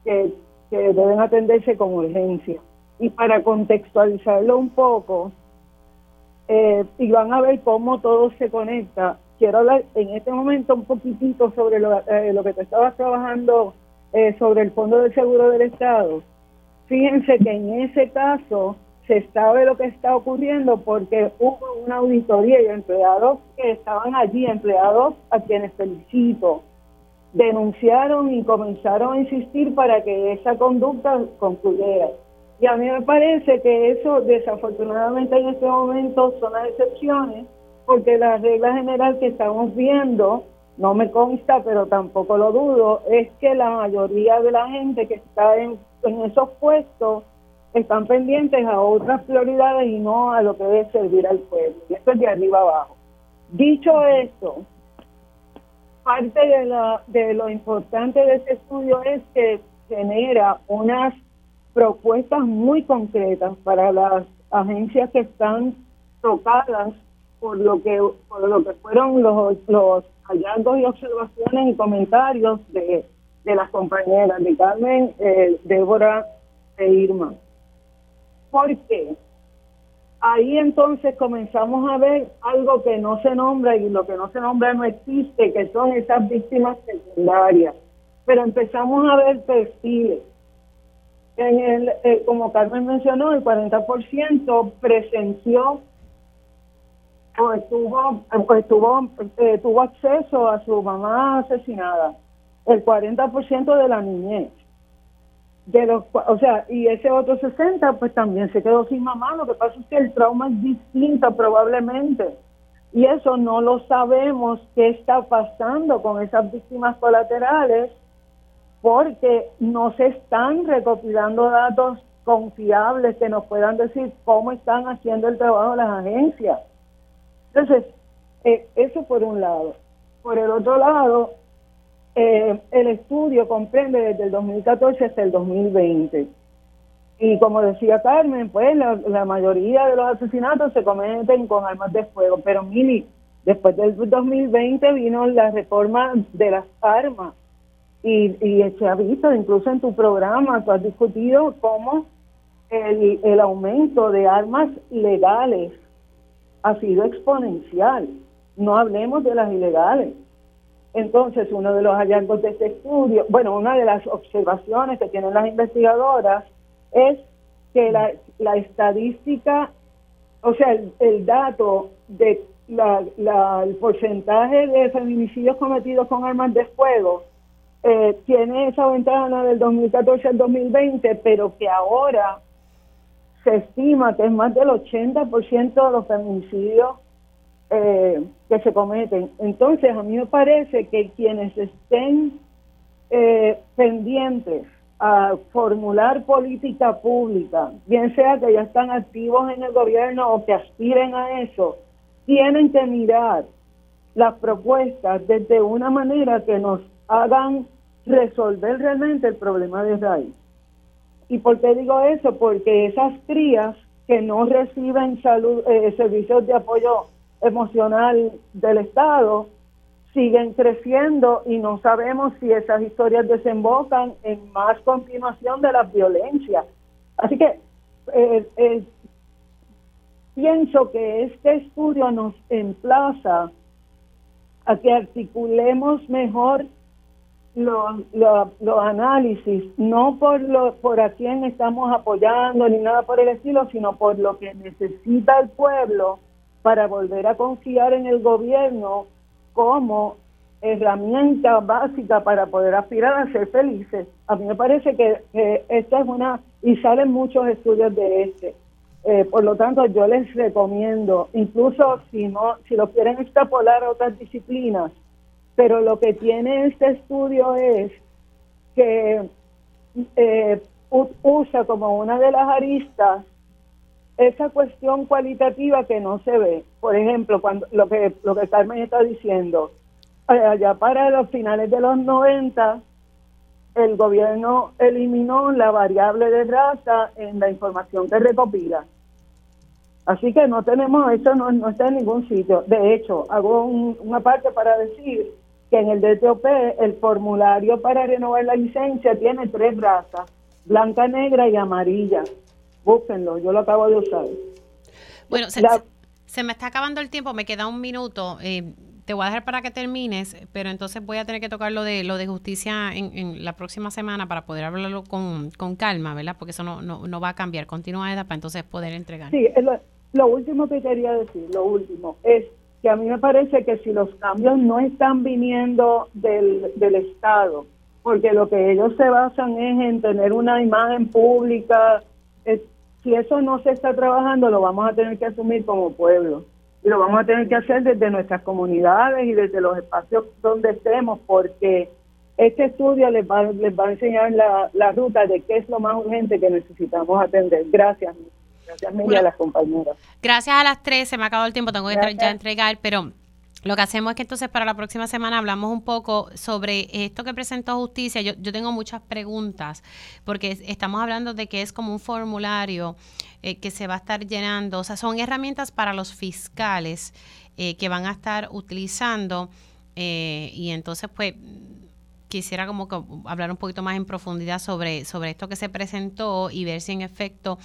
S20: que, que deben atenderse con urgencia. Y para contextualizarlo un poco, eh, y van a ver cómo todo se conecta, quiero hablar en este momento un poquitito sobre lo, eh, lo que te estabas trabajando eh, sobre el Fondo del Seguro del Estado. Fíjense que en ese caso se sabe lo que está ocurriendo porque hubo una auditoría y empleados que estaban allí, empleados a quienes felicito, denunciaron y comenzaron a insistir para que esa conducta concluyera. Y a mí me parece que eso desafortunadamente en este momento son las excepciones porque la regla general que estamos viendo, no me consta, pero tampoco lo dudo, es que la mayoría de la gente que está en esos puestos están pendientes a otras prioridades y no a lo que debe servir al pueblo. Y esto es de arriba abajo. Dicho esto, parte de, la, de lo importante de este estudio es que genera unas propuestas muy concretas para las agencias que están tocadas por lo que por lo que fueron los, los hallazgos y observaciones y comentarios de, de las compañeras de Carmen, eh, Débora e Irma. ¿Por qué? Ahí entonces comenzamos a ver algo que no se nombra y lo que no se nombra no existe, que son esas víctimas secundarias. Pero empezamos a ver perfiles. En el, eh, como Carmen mencionó, el 40% presenció estuvo, o estuvo eh, tuvo acceso a su mamá asesinada. El 40% de la niñez. De los o sea y ese otro 60 pues también se quedó sin mamá. Lo que pasa es que el trauma es distinto probablemente. Y eso no lo sabemos qué está pasando con esas víctimas colaterales porque no se están recopilando datos confiables que nos puedan decir cómo están haciendo el trabajo las agencias entonces eh, eso por un lado por el otro lado eh, el estudio comprende desde el 2014 hasta el 2020. Y como decía Carmen, pues la, mayoría de los asesinatos se cometen con armas de fuego. Pero Mili, después del 2020 vino la reforma de las armas. Y, y se ha visto, incluso en tu programa, tú has discutido cómo el, el aumento de armas legales ha sido exponencial. No hablemos de las ilegales. Entonces, uno de los hallazgos de este estudio, bueno, una de las observaciones que tienen las investigadoras es que la, la estadística, o sea, el, dato de la, la, el porcentaje de feminicidios cometidos con armas de fuego eh, tiene esa ventana del 2014 al 2020, pero que ahora se estima que es más del 80% de los feminicidios eh, que se cometen. Entonces, a mí me parece que quienes estén eh, pendientes a formular política pública, bien sea que ya están activos en el gobierno o que aspiren a eso, tienen que mirar las propuestas desde una manera que nos hagan resolver realmente el problema de raíz. ¿Y por qué digo eso? Porque esas crías que no reciben salud, eh, servicios de apoyo emocional del Estado siguen creciendo y no sabemos si esas historias desembocan en más continuación de la violencia. Así que eh, eh, pienso que este estudio nos emplaza a que articulemos mejor los, los, análisis, no por, lo, por a quién estamos apoyando ni nada por el estilo, sino por lo que necesita el pueblo para volver a confiar en el gobierno como herramienta básica para poder aspirar a ser felices. A mí me parece que, esta es una, y salen muchos estudios de este. Eh, por lo tanto, yo les recomiendo, incluso si no, si lo quieren extrapolar a otras disciplinas, pero lo que tiene este estudio es que eh, usa como una de las aristas esa cuestión cualitativa que no se ve. Por ejemplo, cuando lo que lo que Carmen está diciendo, eh, allá para los finales de los 90 el gobierno eliminó la variable de raza en la información que recopila. Así que no tenemos, eso no, no está en ningún sitio. De hecho, hago una parte para decir que en el DTOP el formulario para renovar la licencia tiene tres razas, blanca, negra y amarilla búsquenlo, yo lo acabo de usar.
S1: Bueno, se, me está acabando el tiempo, me queda un minuto. Eh, te voy a dejar para que termines, pero entonces voy a tener que tocar lo de lo de justicia en, la próxima semana para poder hablarlo con, calma, ¿verdad? Porque eso no, no, va a cambiar. Continúa, Eda, para entonces poder entregar.
S20: Sí, lo, lo último que quería decir, lo último, es que a mí me parece que si los cambios no están viniendo del, del Estado, porque lo que ellos se basan es en tener una imagen pública, si eso no se está trabajando, lo vamos a tener que asumir como pueblo. Y lo vamos a tener que hacer desde nuestras comunidades y desde los espacios donde estemos, porque Este estudio les va, les va a enseñar la, la ruta de qué es lo más urgente que necesitamos atender. Gracias. Gracias, a las compañeras.
S1: Gracias a las tres, se me ha acabado el tiempo, tengo que
S20: Gracias.
S1: ya entregar, pero lo que hacemos es que entonces para la próxima semana hablamos un poco sobre esto que presentó justicia. Yo, yo tengo muchas preguntas porque es- estamos hablando de que es como un formulario eh, que se va a estar llenando, o sea, son herramientas para los fiscales eh, que van a estar utilizando eh, y entonces pues quisiera como que hablar un poquito más en profundidad sobre, sobre esto que se presentó y ver si en efecto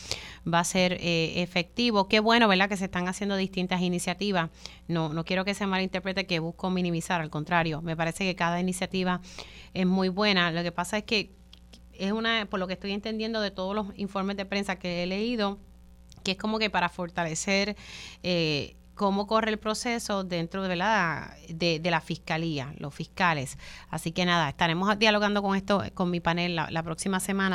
S1: va a ser eh, efectivo. Qué bueno, ¿verdad? Que se están haciendo distintas iniciativas. No, no quiero que se malinterprete que busco minimizar, al contrario, me parece que cada iniciativa es muy buena. Lo que pasa es que es una, por lo que estoy entendiendo de todos los informes de prensa que he leído, que es como que para fortalecer eh, cómo corre el proceso dentro de, ¿verdad? de, la fiscalía, los fiscales. Así que nada, estaremos dialogando con esto, con mi panel la, la próxima semana.